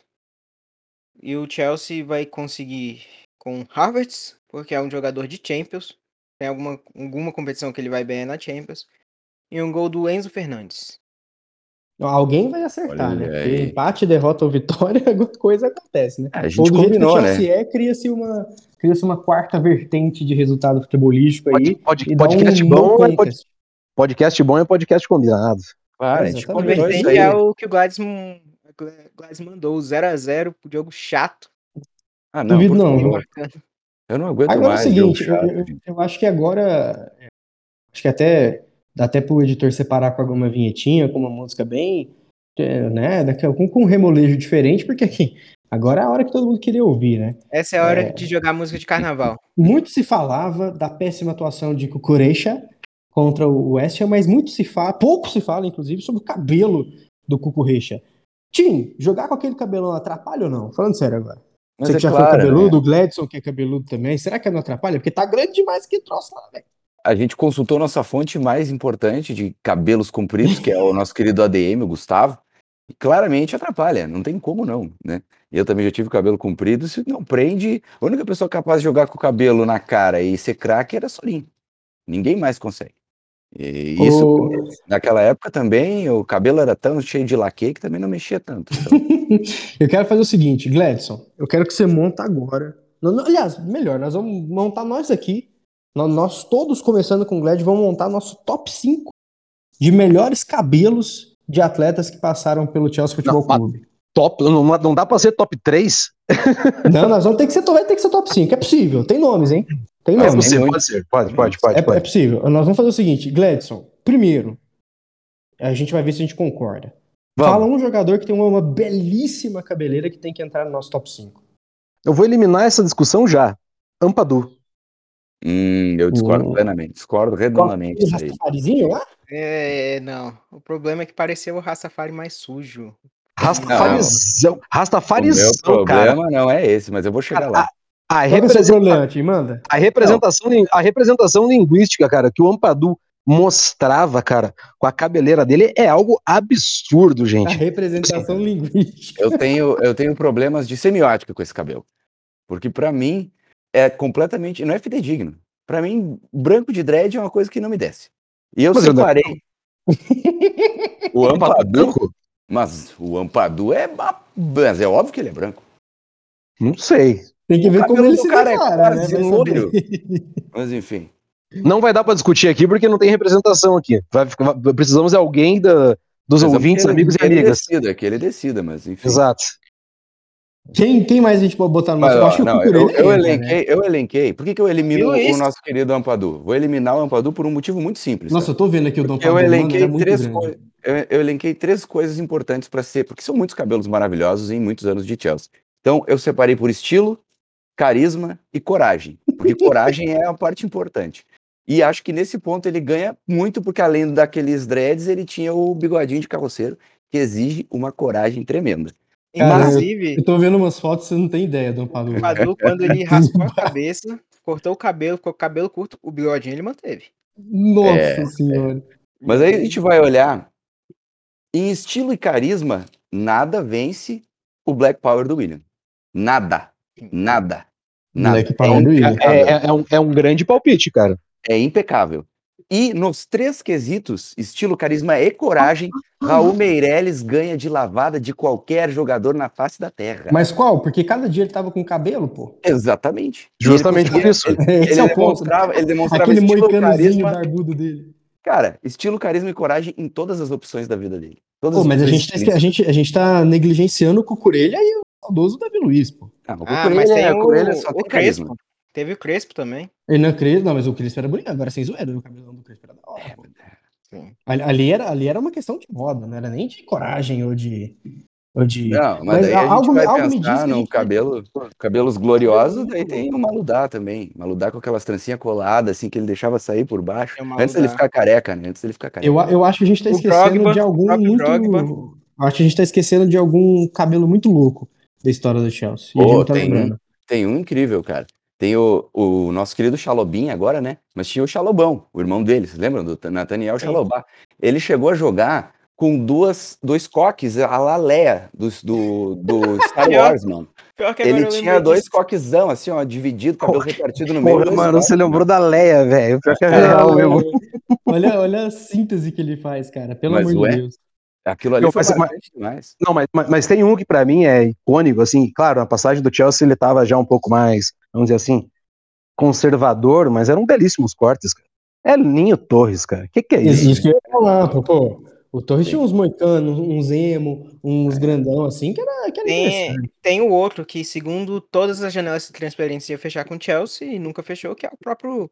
E o Chelsea vai conseguir com Havertz, porque é um jogador de Champions. Tem alguma, alguma competição que ele vai bem é na Champions. E um gol do Enzo Fernandes. Alguém vai acertar, Olha né? Porque aí. empate, derrota ou vitória, alguma coisa acontece, né? É, a Ou gente do jeito que o combinou, né? Chelsea é, cria-se uma, cria uma quarta vertente de resultado futebolístico aí. Pod- e dá podcast, um bom é pod- podcast bom é podcast combinado. Claro, a gente combinou isso Vertente aí. é o que o Gladys, Gladys mandou, 0x0 pro jogo chato. Ah, não, Duvido não, favor. viu? Eu não aguento Agora mais. é o seguinte, eu, eu- eu acho que agora. Acho que até dá até pro editor separar com alguma vinhetinha, com uma música bem. é, né, daqui a- com, com um remolejo diferente, porque aqui, agora é a hora que todo mundo queria ouvir, né? Essa é a hora de jogar música de carnaval. Muito se falava da péssima atuação de Cucurecha contra o West Ham, mas muito se fala, pouco se fala, inclusive, sobre o cabelo do Cucurecha. Tim, jogar com aquele cabelão atrapalha ou não? Falando sério agora. Mas Você é que já claro, foi cabeludo, né? o Gladson que é cabeludo também, será que não atrapalha? Porque tá grande demais que troço lá, velho. A gente consultou nossa fonte mais importante de cabelos compridos, que é o nosso querido ADM, o Gustavo. E claramente atrapalha, não tem como não, né? Eu também já tive cabelo comprido, se não prende, a única pessoa capaz de jogar com o cabelo na cara e ser craque era Solim. Ninguém mais consegue. E isso, O- naquela época também, o cabelo era tão cheio de laque que também não mexia tanto. Então, eu quero fazer o seguinte, Gladson, eu quero que você monta agora. Aliás, melhor, nós vamos montar nós aqui, nós, todos começando com o Glad, vamos montar nosso top 5 de melhores cabelos de atletas que passaram pelo Chelsea Futebol Não, Clube. Top, não, não dá pra ser top 3? Não, nós vamos ter que ser, vai ter que ser top 5, é possível, tem nomes, hein? Tem É nomes. possível, muito. pode ser. Pode, pode, pode. É, é pode. possível. Nós vamos fazer o seguinte, Gladson, primeiro, a gente vai ver se a gente concorda. Fala Vamos. um jogador que tem uma, uma belíssima cabeleira que tem que entrar no nosso top 5. Eu vou eliminar essa discussão já. Ampadu. Hum, eu discordo plenamente, discordo redondamente O. Rastafarizinho lá? É, não. O problema é que pareceu o Rastafari mais sujo. Rastafarizão. O meu Rastafarizão, cara. problema não é esse, mas eu vou chegar Cara, lá. A, que é o seu representa- problema, Tim? Manda. a representação, a representação linguística, cara, que o Ampadu mostrava, cara, com a cabeleira dele é algo absurdo, A gente. representação linguística. Eu tenho, eu tenho problemas de semiótica com esse cabelo. Porque pra mim é completamente. Não é fidedigno. Pra mim, branco de dread é uma coisa que não me desce. E eu Mas separei. o Ampadu? Mas o Ampadu é. ma- Mas é óbvio que ele é branco. Não sei. Tem que O ver como ele do se cara é declara, né? quase Vai loiro. Mas enfim. Não vai dar pra discutir aqui porque não tem representação aqui. Vai ficar- precisamos de alguém da- dos Mas é ouvintes, amigos e que ele amigas. Decida, que ele decida, mas enfim. Exato. Quem, quem mais a gente pode botar no nosso? Eu acho que o não, eu, eu né? elenquei, eu elenquei. Por que, que eu elimino Viu o isso? nosso querido Ampadu? Vou eliminar o Ampadu por um motivo muito simples. Nossa, eu tô vendo aqui o Dom eu mano, elenquei ele é muito três coisas. Eu, eu elenquei três coisas importantes para ser, porque são muitos cabelos maravilhosos em muitos anos de Chelsea. Então eu separei por estilo, carisma e coragem, porque coragem é a parte importante. E acho que nesse ponto ele ganha muito, porque além daqueles dreads, ele tinha o bigodinho de carroceiro, que exige uma coragem tremenda. Inclusive, Eu tô vendo umas fotos, você não tem ideia, Dom Pablo. o Padu, quando ele raspou a cabeça, cortou o cabelo, ficou com o cabelo curto, o bigodinho ele manteve. Nossa É, senhora. Mas aí a gente vai olhar, em estilo e carisma, nada vence o Black Power do William. Nada. Nada. Nada. Black Power do William. É, é- é um, é um grande palpite, cara. É impecável. E nos três quesitos, estilo, carisma e coragem, Raul Meirelles ganha de lavada de qualquer jogador na face da terra. Mas qual? Porque cada dia ele tava com cabelo, pô. Exatamente. Justamente ele por isso. conseguia- Esse Ele, é o ponto. demonstrava, ele demonstrava Aquele estilo, moicanozinho carisma. barbudo dele. Cara, estilo, carisma e coragem em todas as opções da vida dele. Todas Pô, as mas a gente, tá, a, gente, a gente tá negligenciando o Cucurella e o saudoso Davi Luiz, pô. Ah, o Ah, Cucurella mas tem é- o, Cucurella só o tem carisma. Teve o Crespo também. Hernan Crespo, não, mas o Crespo era bonito, agora sem zoeira, o cabelão do Crespo era da hora. pô. Sim. Ali, ali era, ali era uma questão de moda, não era nem de coragem ou de. Ou de... Não, mas, Mas daí a gente algo- vai algo me diz que pensar no gente cabelo, cabelos gloriosos, daí tem o Maludá também. Maludá com aquelas trancinhas coladas, assim, que ele deixava sair por baixo. O Antes dele Maludá. ficar careca, né? Antes dele ficar careca. Eu, eu acho que a gente tá O esquecendo de algum muito. Drogba. eu Acho que a gente tá esquecendo de algum cabelo muito louco da história do Chelsea. E a gente Pô, não tá tem um. lembrando. Tem um incrível, cara. Tem o, o nosso querido Xalobin agora, né? Mas tinha o Xalobão, o irmão dele, vocês lembram? Do Nathaniel. Xalobá. Ele chegou a jogar com duas, dois coques a la Leia do, do, do Star Wars, mano. Pior que agora Ele tinha dois disso. coquezão, assim, ó, dividido, cabelo repartido no meio. Porra, mano, coques, você lembrou da Leia, velho. Pior que é real, mesmo. Olha, olha a síntese que ele faz, cara. Pelo Mas, amor ué, de Deus. Aquilo ali Não, foi mas- demais. Não, mas, mas, mas tem um que pra mim é icônico, assim, claro, na passagem do Chelsea ele tava já um pouco mais, vamos dizer assim, conservador, mas eram belíssimos cortes, cara. É Ninho Torres, cara. Que que é isso? Isso, que eu ia falar, pô. pô. O Torres Sim. tinha uns moicanos, uns emo, uns grandão assim, que era, que era Tem, tem o outro que, segundo todas as janelas de transferência, ia fechar com o Chelsea e nunca fechou, que é o próprio.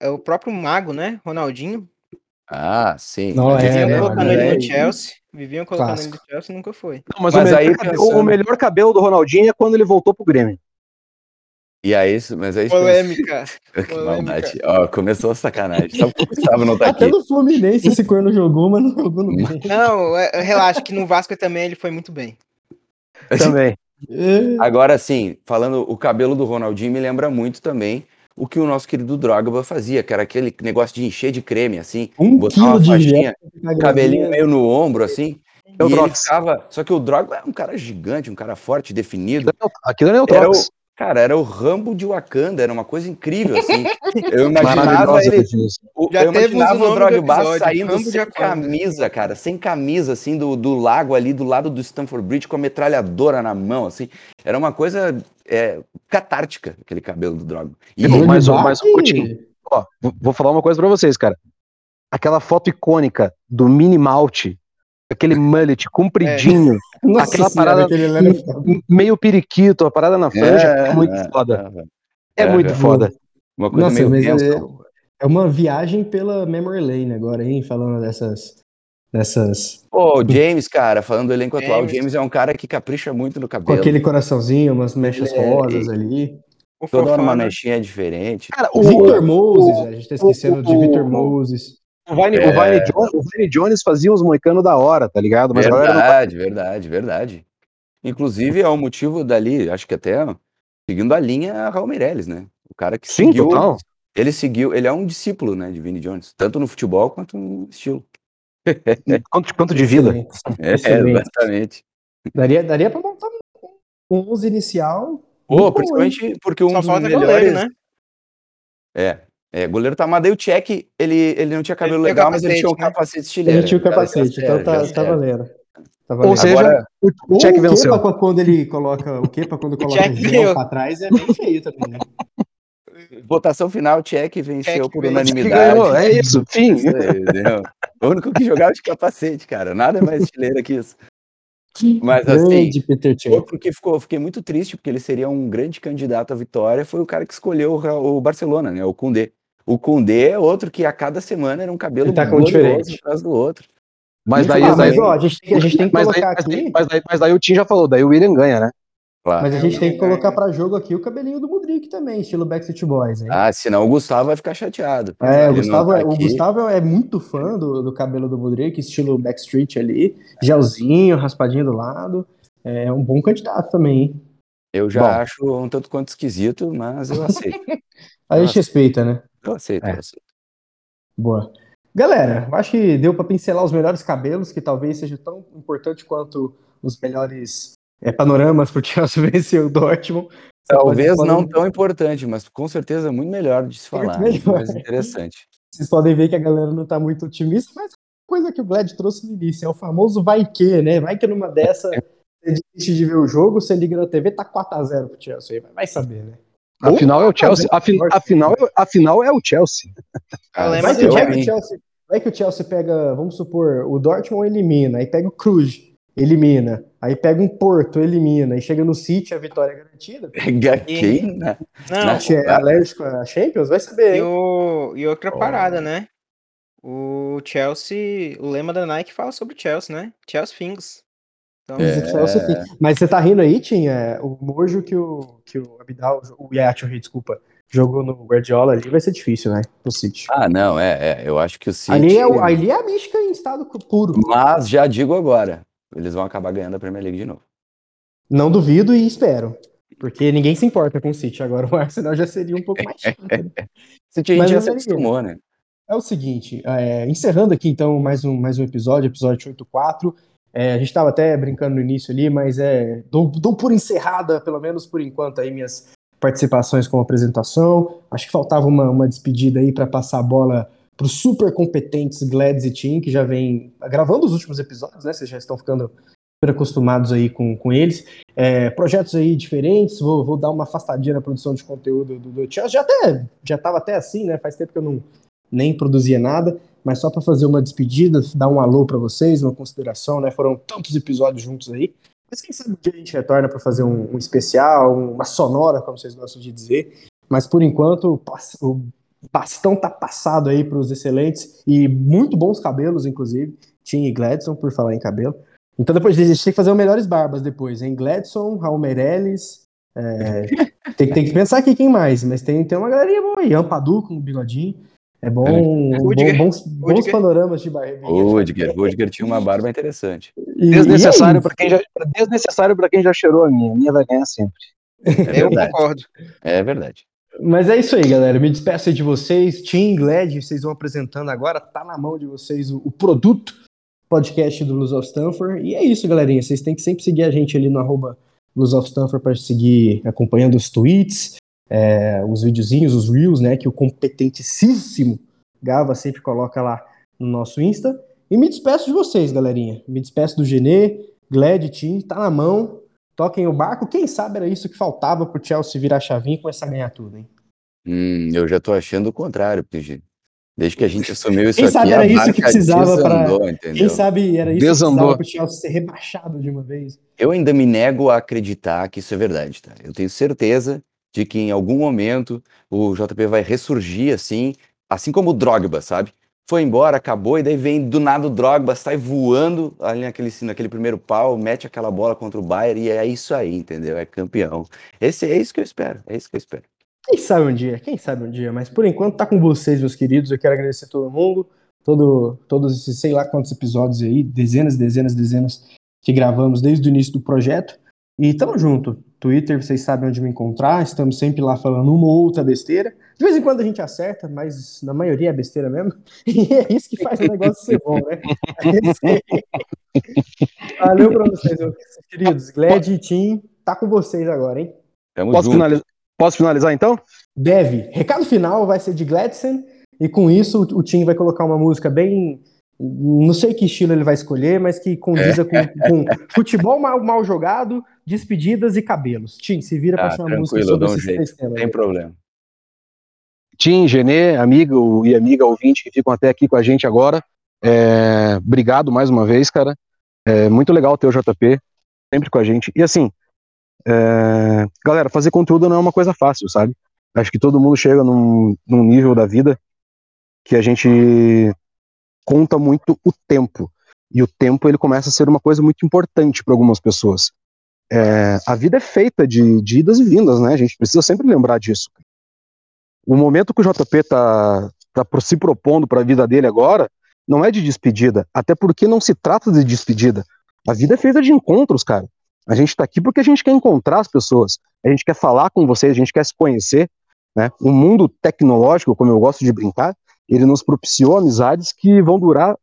É o próprio mago, né? Ronaldinho. Ah, sim. Não, é, esse Viviam né, colocando ele é- no Chelsea. Viviam colocando ele Clássico. no Chelsea e nunca foi. Não, mas, Mas o, melhor aí, cabelo, pensando- o melhor cabelo do Ronaldinho é quando ele voltou pro Grêmio. E aí, isso- mas aí Polêmica. que polêmica. maldade. Ó, começou a sacanagem. Só porque o Gustavo não tá Até aqui. no Fluminense esse corno jogou, mas não jogou no bem. Não, é- relaxa, que no Vasco também ele foi muito bem. Também. É, Agora, sim, falando, o cabelo do Ronaldinho me lembra muito também o que o nosso querido Drogba fazia, que era aquele negócio de encher de creme, assim, Um botar quilo uma de faixinha, gel, cabelinho meio no ombro, assim, É o e ficava... Só que o Drogba é um cara gigante, um cara forte, definido. Aquilo é Era o, Trox. Cara, era o Rambo de Wakanda, era uma coisa incrível, assim. Eu imaginava Maravilhosa ele... O, Já eu imaginava o Drogba saindo Rambo de sem camisa, cara, sem camisa, assim, do, do lago ali, do lado do Stanford Bridge, com a metralhadora na mão, assim. Era uma coisa é, catártica, aquele cabelo do Drogba. E Meu, ele- mas o- Drogba mas o que- Coutinho- Ó, vou- vou falar uma coisa pra vocês, cara. Aquela foto icônica do Mini Malte, aquele mullet compridinho, Nossa aquela senhora, parada- aquele meio periquito, a parada na franja, é, muito é, foda. é, É, é, muito é. foda. Uma coisa Nossa, meio é- É uma viagem pela Memory Lane agora, hein? Falando dessas. dessas Pô, o James, cara, falando do elenco atual, o James. James é um cara que capricha muito no com cabelo. aquele coraçãozinho, umas mechas é- rosas ali. Toda uma mexinha diferente. Cara, O o, Victor o, Moses, a gente tá esquecendo de o- Victor o- Moses. O Vine, É. o, Vine Jones, o Vine Jones fazia uns moicanos da hora, tá ligado? Mas galera não verdade, verdade, verdade. Inclusive, é o motivo dali, acho que até seguindo a linha Raul Meirelles, né? O cara que Sim, seguiu. total. Ele seguiu, ele é um discípulo, né, de Vini Jones, tanto no futebol quanto no estilo. Quanto, quanto de vida. Excelente. É, Excelente. exatamente. Daria, daria pra montar um 11 inicial. Pô, hein? principalmente porque um Só dos melhores. goleiro, né? É, é, goleiro tá, mas daí o Check, ele, ele não tinha cabelo tinha legal, mas ele tinha um né? capacete estileiro. Ele tinha o capacete, então tá, tá valendo. Tá Ou valendo. seja, Agora- o, o o venceu. Kepa, quando ele coloca o Kepa quando coloca Check gel pra trás é bem feio também, né? Votação final, Check venceu Check por unanimidade. ganhou, é isso, fim. Entendeu? O único que jogava de capacete, cara. Nada mais estileiro que isso. Mas assim, Peter outro que ficou, fiquei muito triste, porque ele seria um grande candidato à vitória, foi o cara que escolheu o, o Barcelona, né? O Koundé. O Koundé é outro que a cada semana era um cabelo Ele tá com diferente. atrás do outro. Mas daí, daí, mas ó, a gente, tem- a gente tem que mas, daí, mas, daí, mas, daí, mas daí o Tim já falou, daí o William ganha, né? Claro. Mas a gente tem que É. colocar pra jogo aqui o cabelinho do Mudrik também, estilo Backstreet Boys, hein? Ah, senão o Gustavo vai ficar chateado. É, o Gustavo, tá é, o aqui. Gustavo é muito fã do, do cabelo do Mudrik, estilo Backstreet ali, gelzinho, raspadinho do lado. É um bom candidato também, hein? Eu já Bom. acho um tanto quanto esquisito, mas eu aceito. A gente respeita, né? Eu aceito, É. eu aceito. Boa. Galera, eu acho que deu pra pincelar os melhores cabelos, que talvez seja tão importante quanto os melhores é, panoramas pro Chelsea vencer o Dortmund. Talvez não podem- tão importante, mas com certeza muito melhor de se Muito falar. melhor. Mais interessante. Vocês podem ver que a galera não tá muito otimista, mas coisa que o Glad trouxe no início, é o famoso vai que, né? Vai que numa dessa você desiste de ver o jogo, você liga na TV, tá 4x0 pro Chelsea. Vai- Vai saber, né? Afinal é o Chelsea. Afinal, é- afinal é o Chelsea. Ah, Vai mas que, vai, que o hein? Chelsea, vai que o Chelsea pega, vamos supor, o Dortmund elimina, aí pega o Cruz, elimina, aí pega um Porto, elimina, e chega no City, a vitória é garantida. Pega quem? né? Não, é alérgico a Champions? Vai saber, e, hein? o, e outra Oh. parada, né? O Chelsea, o lema da Nike fala sobre o Chelsea, né? Chelsea Things. Então, É. Chelsea. Mas você tá rindo aí, Tim? É, o Mojo que o, que o Abidal, o Yachuri, desculpa, jogou no Guardiola ali, vai ser difícil, né? Pro City. Ah, não, é, é, eu acho que o City. Ali, é, o- ali é a mística em estado puro. Mas já digo agora, eles vão acabar ganhando a Premier League de novo. Não duvido e espero. Porque ninguém se importa com o City. Agora o Arsenal já seria um pouco mais chato. né? City a gente já se acostumou, né? É o seguinte, é, encerrando aqui então mais um, mais um episódio, episódio 84. É, a gente estava até brincando no início ali, mas é, dou, dou por encerrada, pelo menos por enquanto, aí minhas participações com apresentação. Acho que faltava uma, uma despedida aí para passar a bola para os super competentes Glads e Tim, que já vem gravando os últimos episódios, né? Vocês já estão ficando super acostumados aí com, com eles. É, projetos aí diferentes, vou, vou dar uma afastadinha na produção de conteúdo do, do. Já até já estava até assim, né? Faz tempo que eu não nem produzia nada, mas só para fazer uma despedida, dar um alô para vocês, uma consideração, né? Foram tantos episódios juntos aí. Mas quem sabe dia a gente retorna para fazer um, um, especial, uma sonora, como vocês gostam de dizer. Mas por enquanto, o bastão tá passado aí para os excelentes e muito bons cabelos, inclusive. Tim e Gladson, por falar em cabelo. Então depois a gente tem que fazer os melhores barbas depois, hein? Gladson, Raul Meirelles. É, tem, tem, que pensar aqui quem mais, mas tem, tem uma galerinha boa aí. Ampadu com o bigodinho. É bom, é. bom bons, bons panoramas de barba. O Rudiger, tinha uma barba interessante. E, desnecessário para quem já desnecessário para quem já cheirou a minha. A minha vai ganhar sempre. É Eu concordo. É verdade. Mas é isso aí, galera. Me despeço aí de vocês. Team Glad, vocês vão apresentando agora. Tá na mão de vocês o, o produto podcast do Luz of Stanford. E é isso, galerinha. Vocês têm que sempre seguir a gente ali no arroba of Stanford para seguir acompanhando os tweets, é, os videozinhos, os reels, né? Que o competentíssimo Gava sempre coloca lá no nosso Insta. E me despeço de vocês, galerinha. Me despeço do Genê, Glad, Team, tá na mão. Toquem o barco. Quem sabe era isso que faltava pro Chelsea virar a chavinha e começar a ganhar tudo, hein? Hum, eu já tô achando o contrário, porque desde que a gente assumiu isso Quem aqui, sabe era isso que precisava para. Quem sabe era isso desandou. que precisava para o Chelsea ser rebaixado de uma vez. Eu ainda me nego a acreditar que isso é verdade, tá? Eu tenho certeza de que em algum momento o JP vai ressurgir assim, assim como o Drogba, sabe? Foi embora, acabou, e daí vem do nada o Drogba, sai voando ali naquele, naquele primeiro pau, mete aquela bola contra o Bayern, e é isso aí, entendeu? É campeão. Esse, é isso que eu espero, é isso que eu espero. Quem sabe um dia, quem sabe um dia, mas por enquanto tá com vocês, meus queridos. Eu quero agradecer todo mundo, todo, todos esses sei lá quantos episódios aí, dezenas, dezenas, dezenas que gravamos desde o início do projeto. E tamo junto. Twitter, vocês sabem onde me encontrar, estamos sempre lá falando uma ou outra besteira. De vez em quando a gente acerta, mas na maioria é besteira mesmo. E é isso que faz o negócio ser bom, né? Valeu pra vocês, meus queridos. Glad e Tim, tá com vocês agora, hein? Tamo Posso junto. Finalizar? Posso finalizar então? Deve. Recado final vai ser de Gladson, e com isso o, Tim vai colocar uma música bem. Não sei que estilo ele vai escolher, mas que condiza é. com, com, futebol mal, mal, jogado, despedidas e cabelos. Tim, se vira para ah, chamar música sobre esses três temas. Sem problema. Tim, Genê, amigo e amiga ouvinte que ficam até aqui com a gente agora. É, obrigado mais uma vez, cara. É muito legal ter o JP sempre com a gente. E assim, é, galera, fazer conteúdo não é uma coisa fácil, sabe? Acho que todo mundo chega num, num nível da vida que a gente conta muito o tempo. E o tempo ele começa a ser uma coisa muito importante para algumas pessoas. É, a vida é feita de, de, idas e vindas, né? A gente precisa sempre lembrar disso. O momento que o JP está tá se propondo para a vida dele agora não é de despedida, até porque não se trata de despedida. A vida é feita de encontros, cara. A gente está aqui porque a gente quer encontrar as pessoas, a gente quer falar com vocês, a gente quer se conhecer. Né? O mundo tecnológico, como eu gosto de brincar, ele nos propiciou amizades que vão durar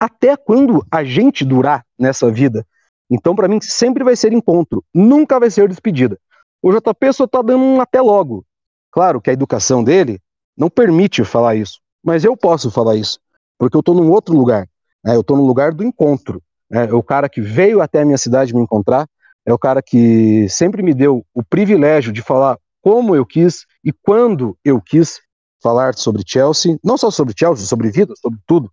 até quando a gente durar nessa vida. Então, para mim, sempre vai ser encontro, nunca vai ser despedida. O JP só está dando um até logo. Claro que a educação dele não permite falar isso, mas eu posso falar isso, porque eu estou num outro lugar. Né? Eu estou no lugar do encontro. Né? O cara que veio até a minha cidade me encontrar, é o cara que sempre me deu o privilégio de falar como eu quis e quando eu quis falar sobre Chelsea, não só sobre Chelsea, sobre vida, sobre tudo.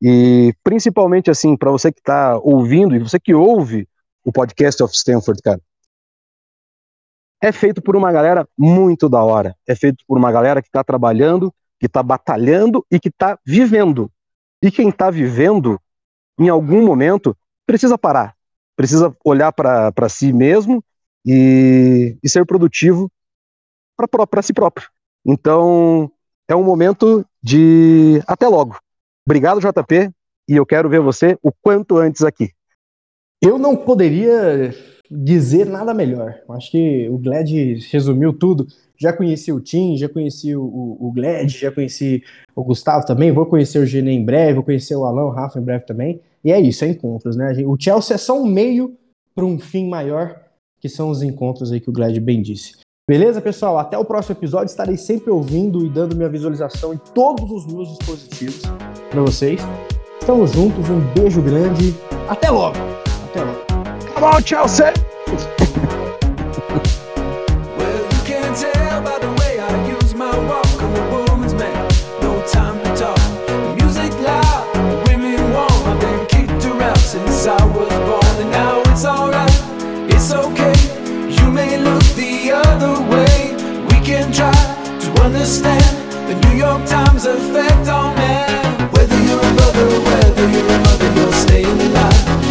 E principalmente assim, para você que está ouvindo e você que ouve o podcast of Stanford, cara, é feito por uma galera muito da hora. É feito por uma galera que está trabalhando, que está batalhando e que está vivendo. E quem está vivendo, em algum momento, precisa parar precisa olhar para si mesmo e, e ser produtivo para si próprio. Então, é um momento de até logo. Obrigado, JP, e eu quero ver você o quanto antes aqui. Eu não poderia dizer nada melhor. Acho que o Glad resumiu tudo. Já conheci o Tim, já conheci o, o, Glad, já conheci o Gustavo também. Vou conhecer o Gene em breve, vou conhecer o Alan, o Rafa em breve também. E é isso, é encontros, né? O Chelsea é só um meio para um fim maior, que são os encontros aí que o Glad bem disse. Beleza, pessoal? Até o próximo episódio. Estarei sempre ouvindo e dando minha visualização em todos os meus dispositivos para vocês. Estamos juntos, um beijo grande. Até logo! Até logo. Come on, Chelsea! You may look the other way. We can try to understand the New York Times effect on man. Whether you're a brother, whether you're a mother, you're staying alive.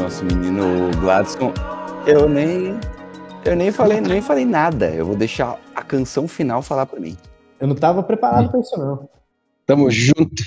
nosso menino Gladson, eu nem eu nem falei, nem falei nada. Eu vou deixar a canção final falar para mim. Eu não estava preparado hum. para isso não. Tamo junto.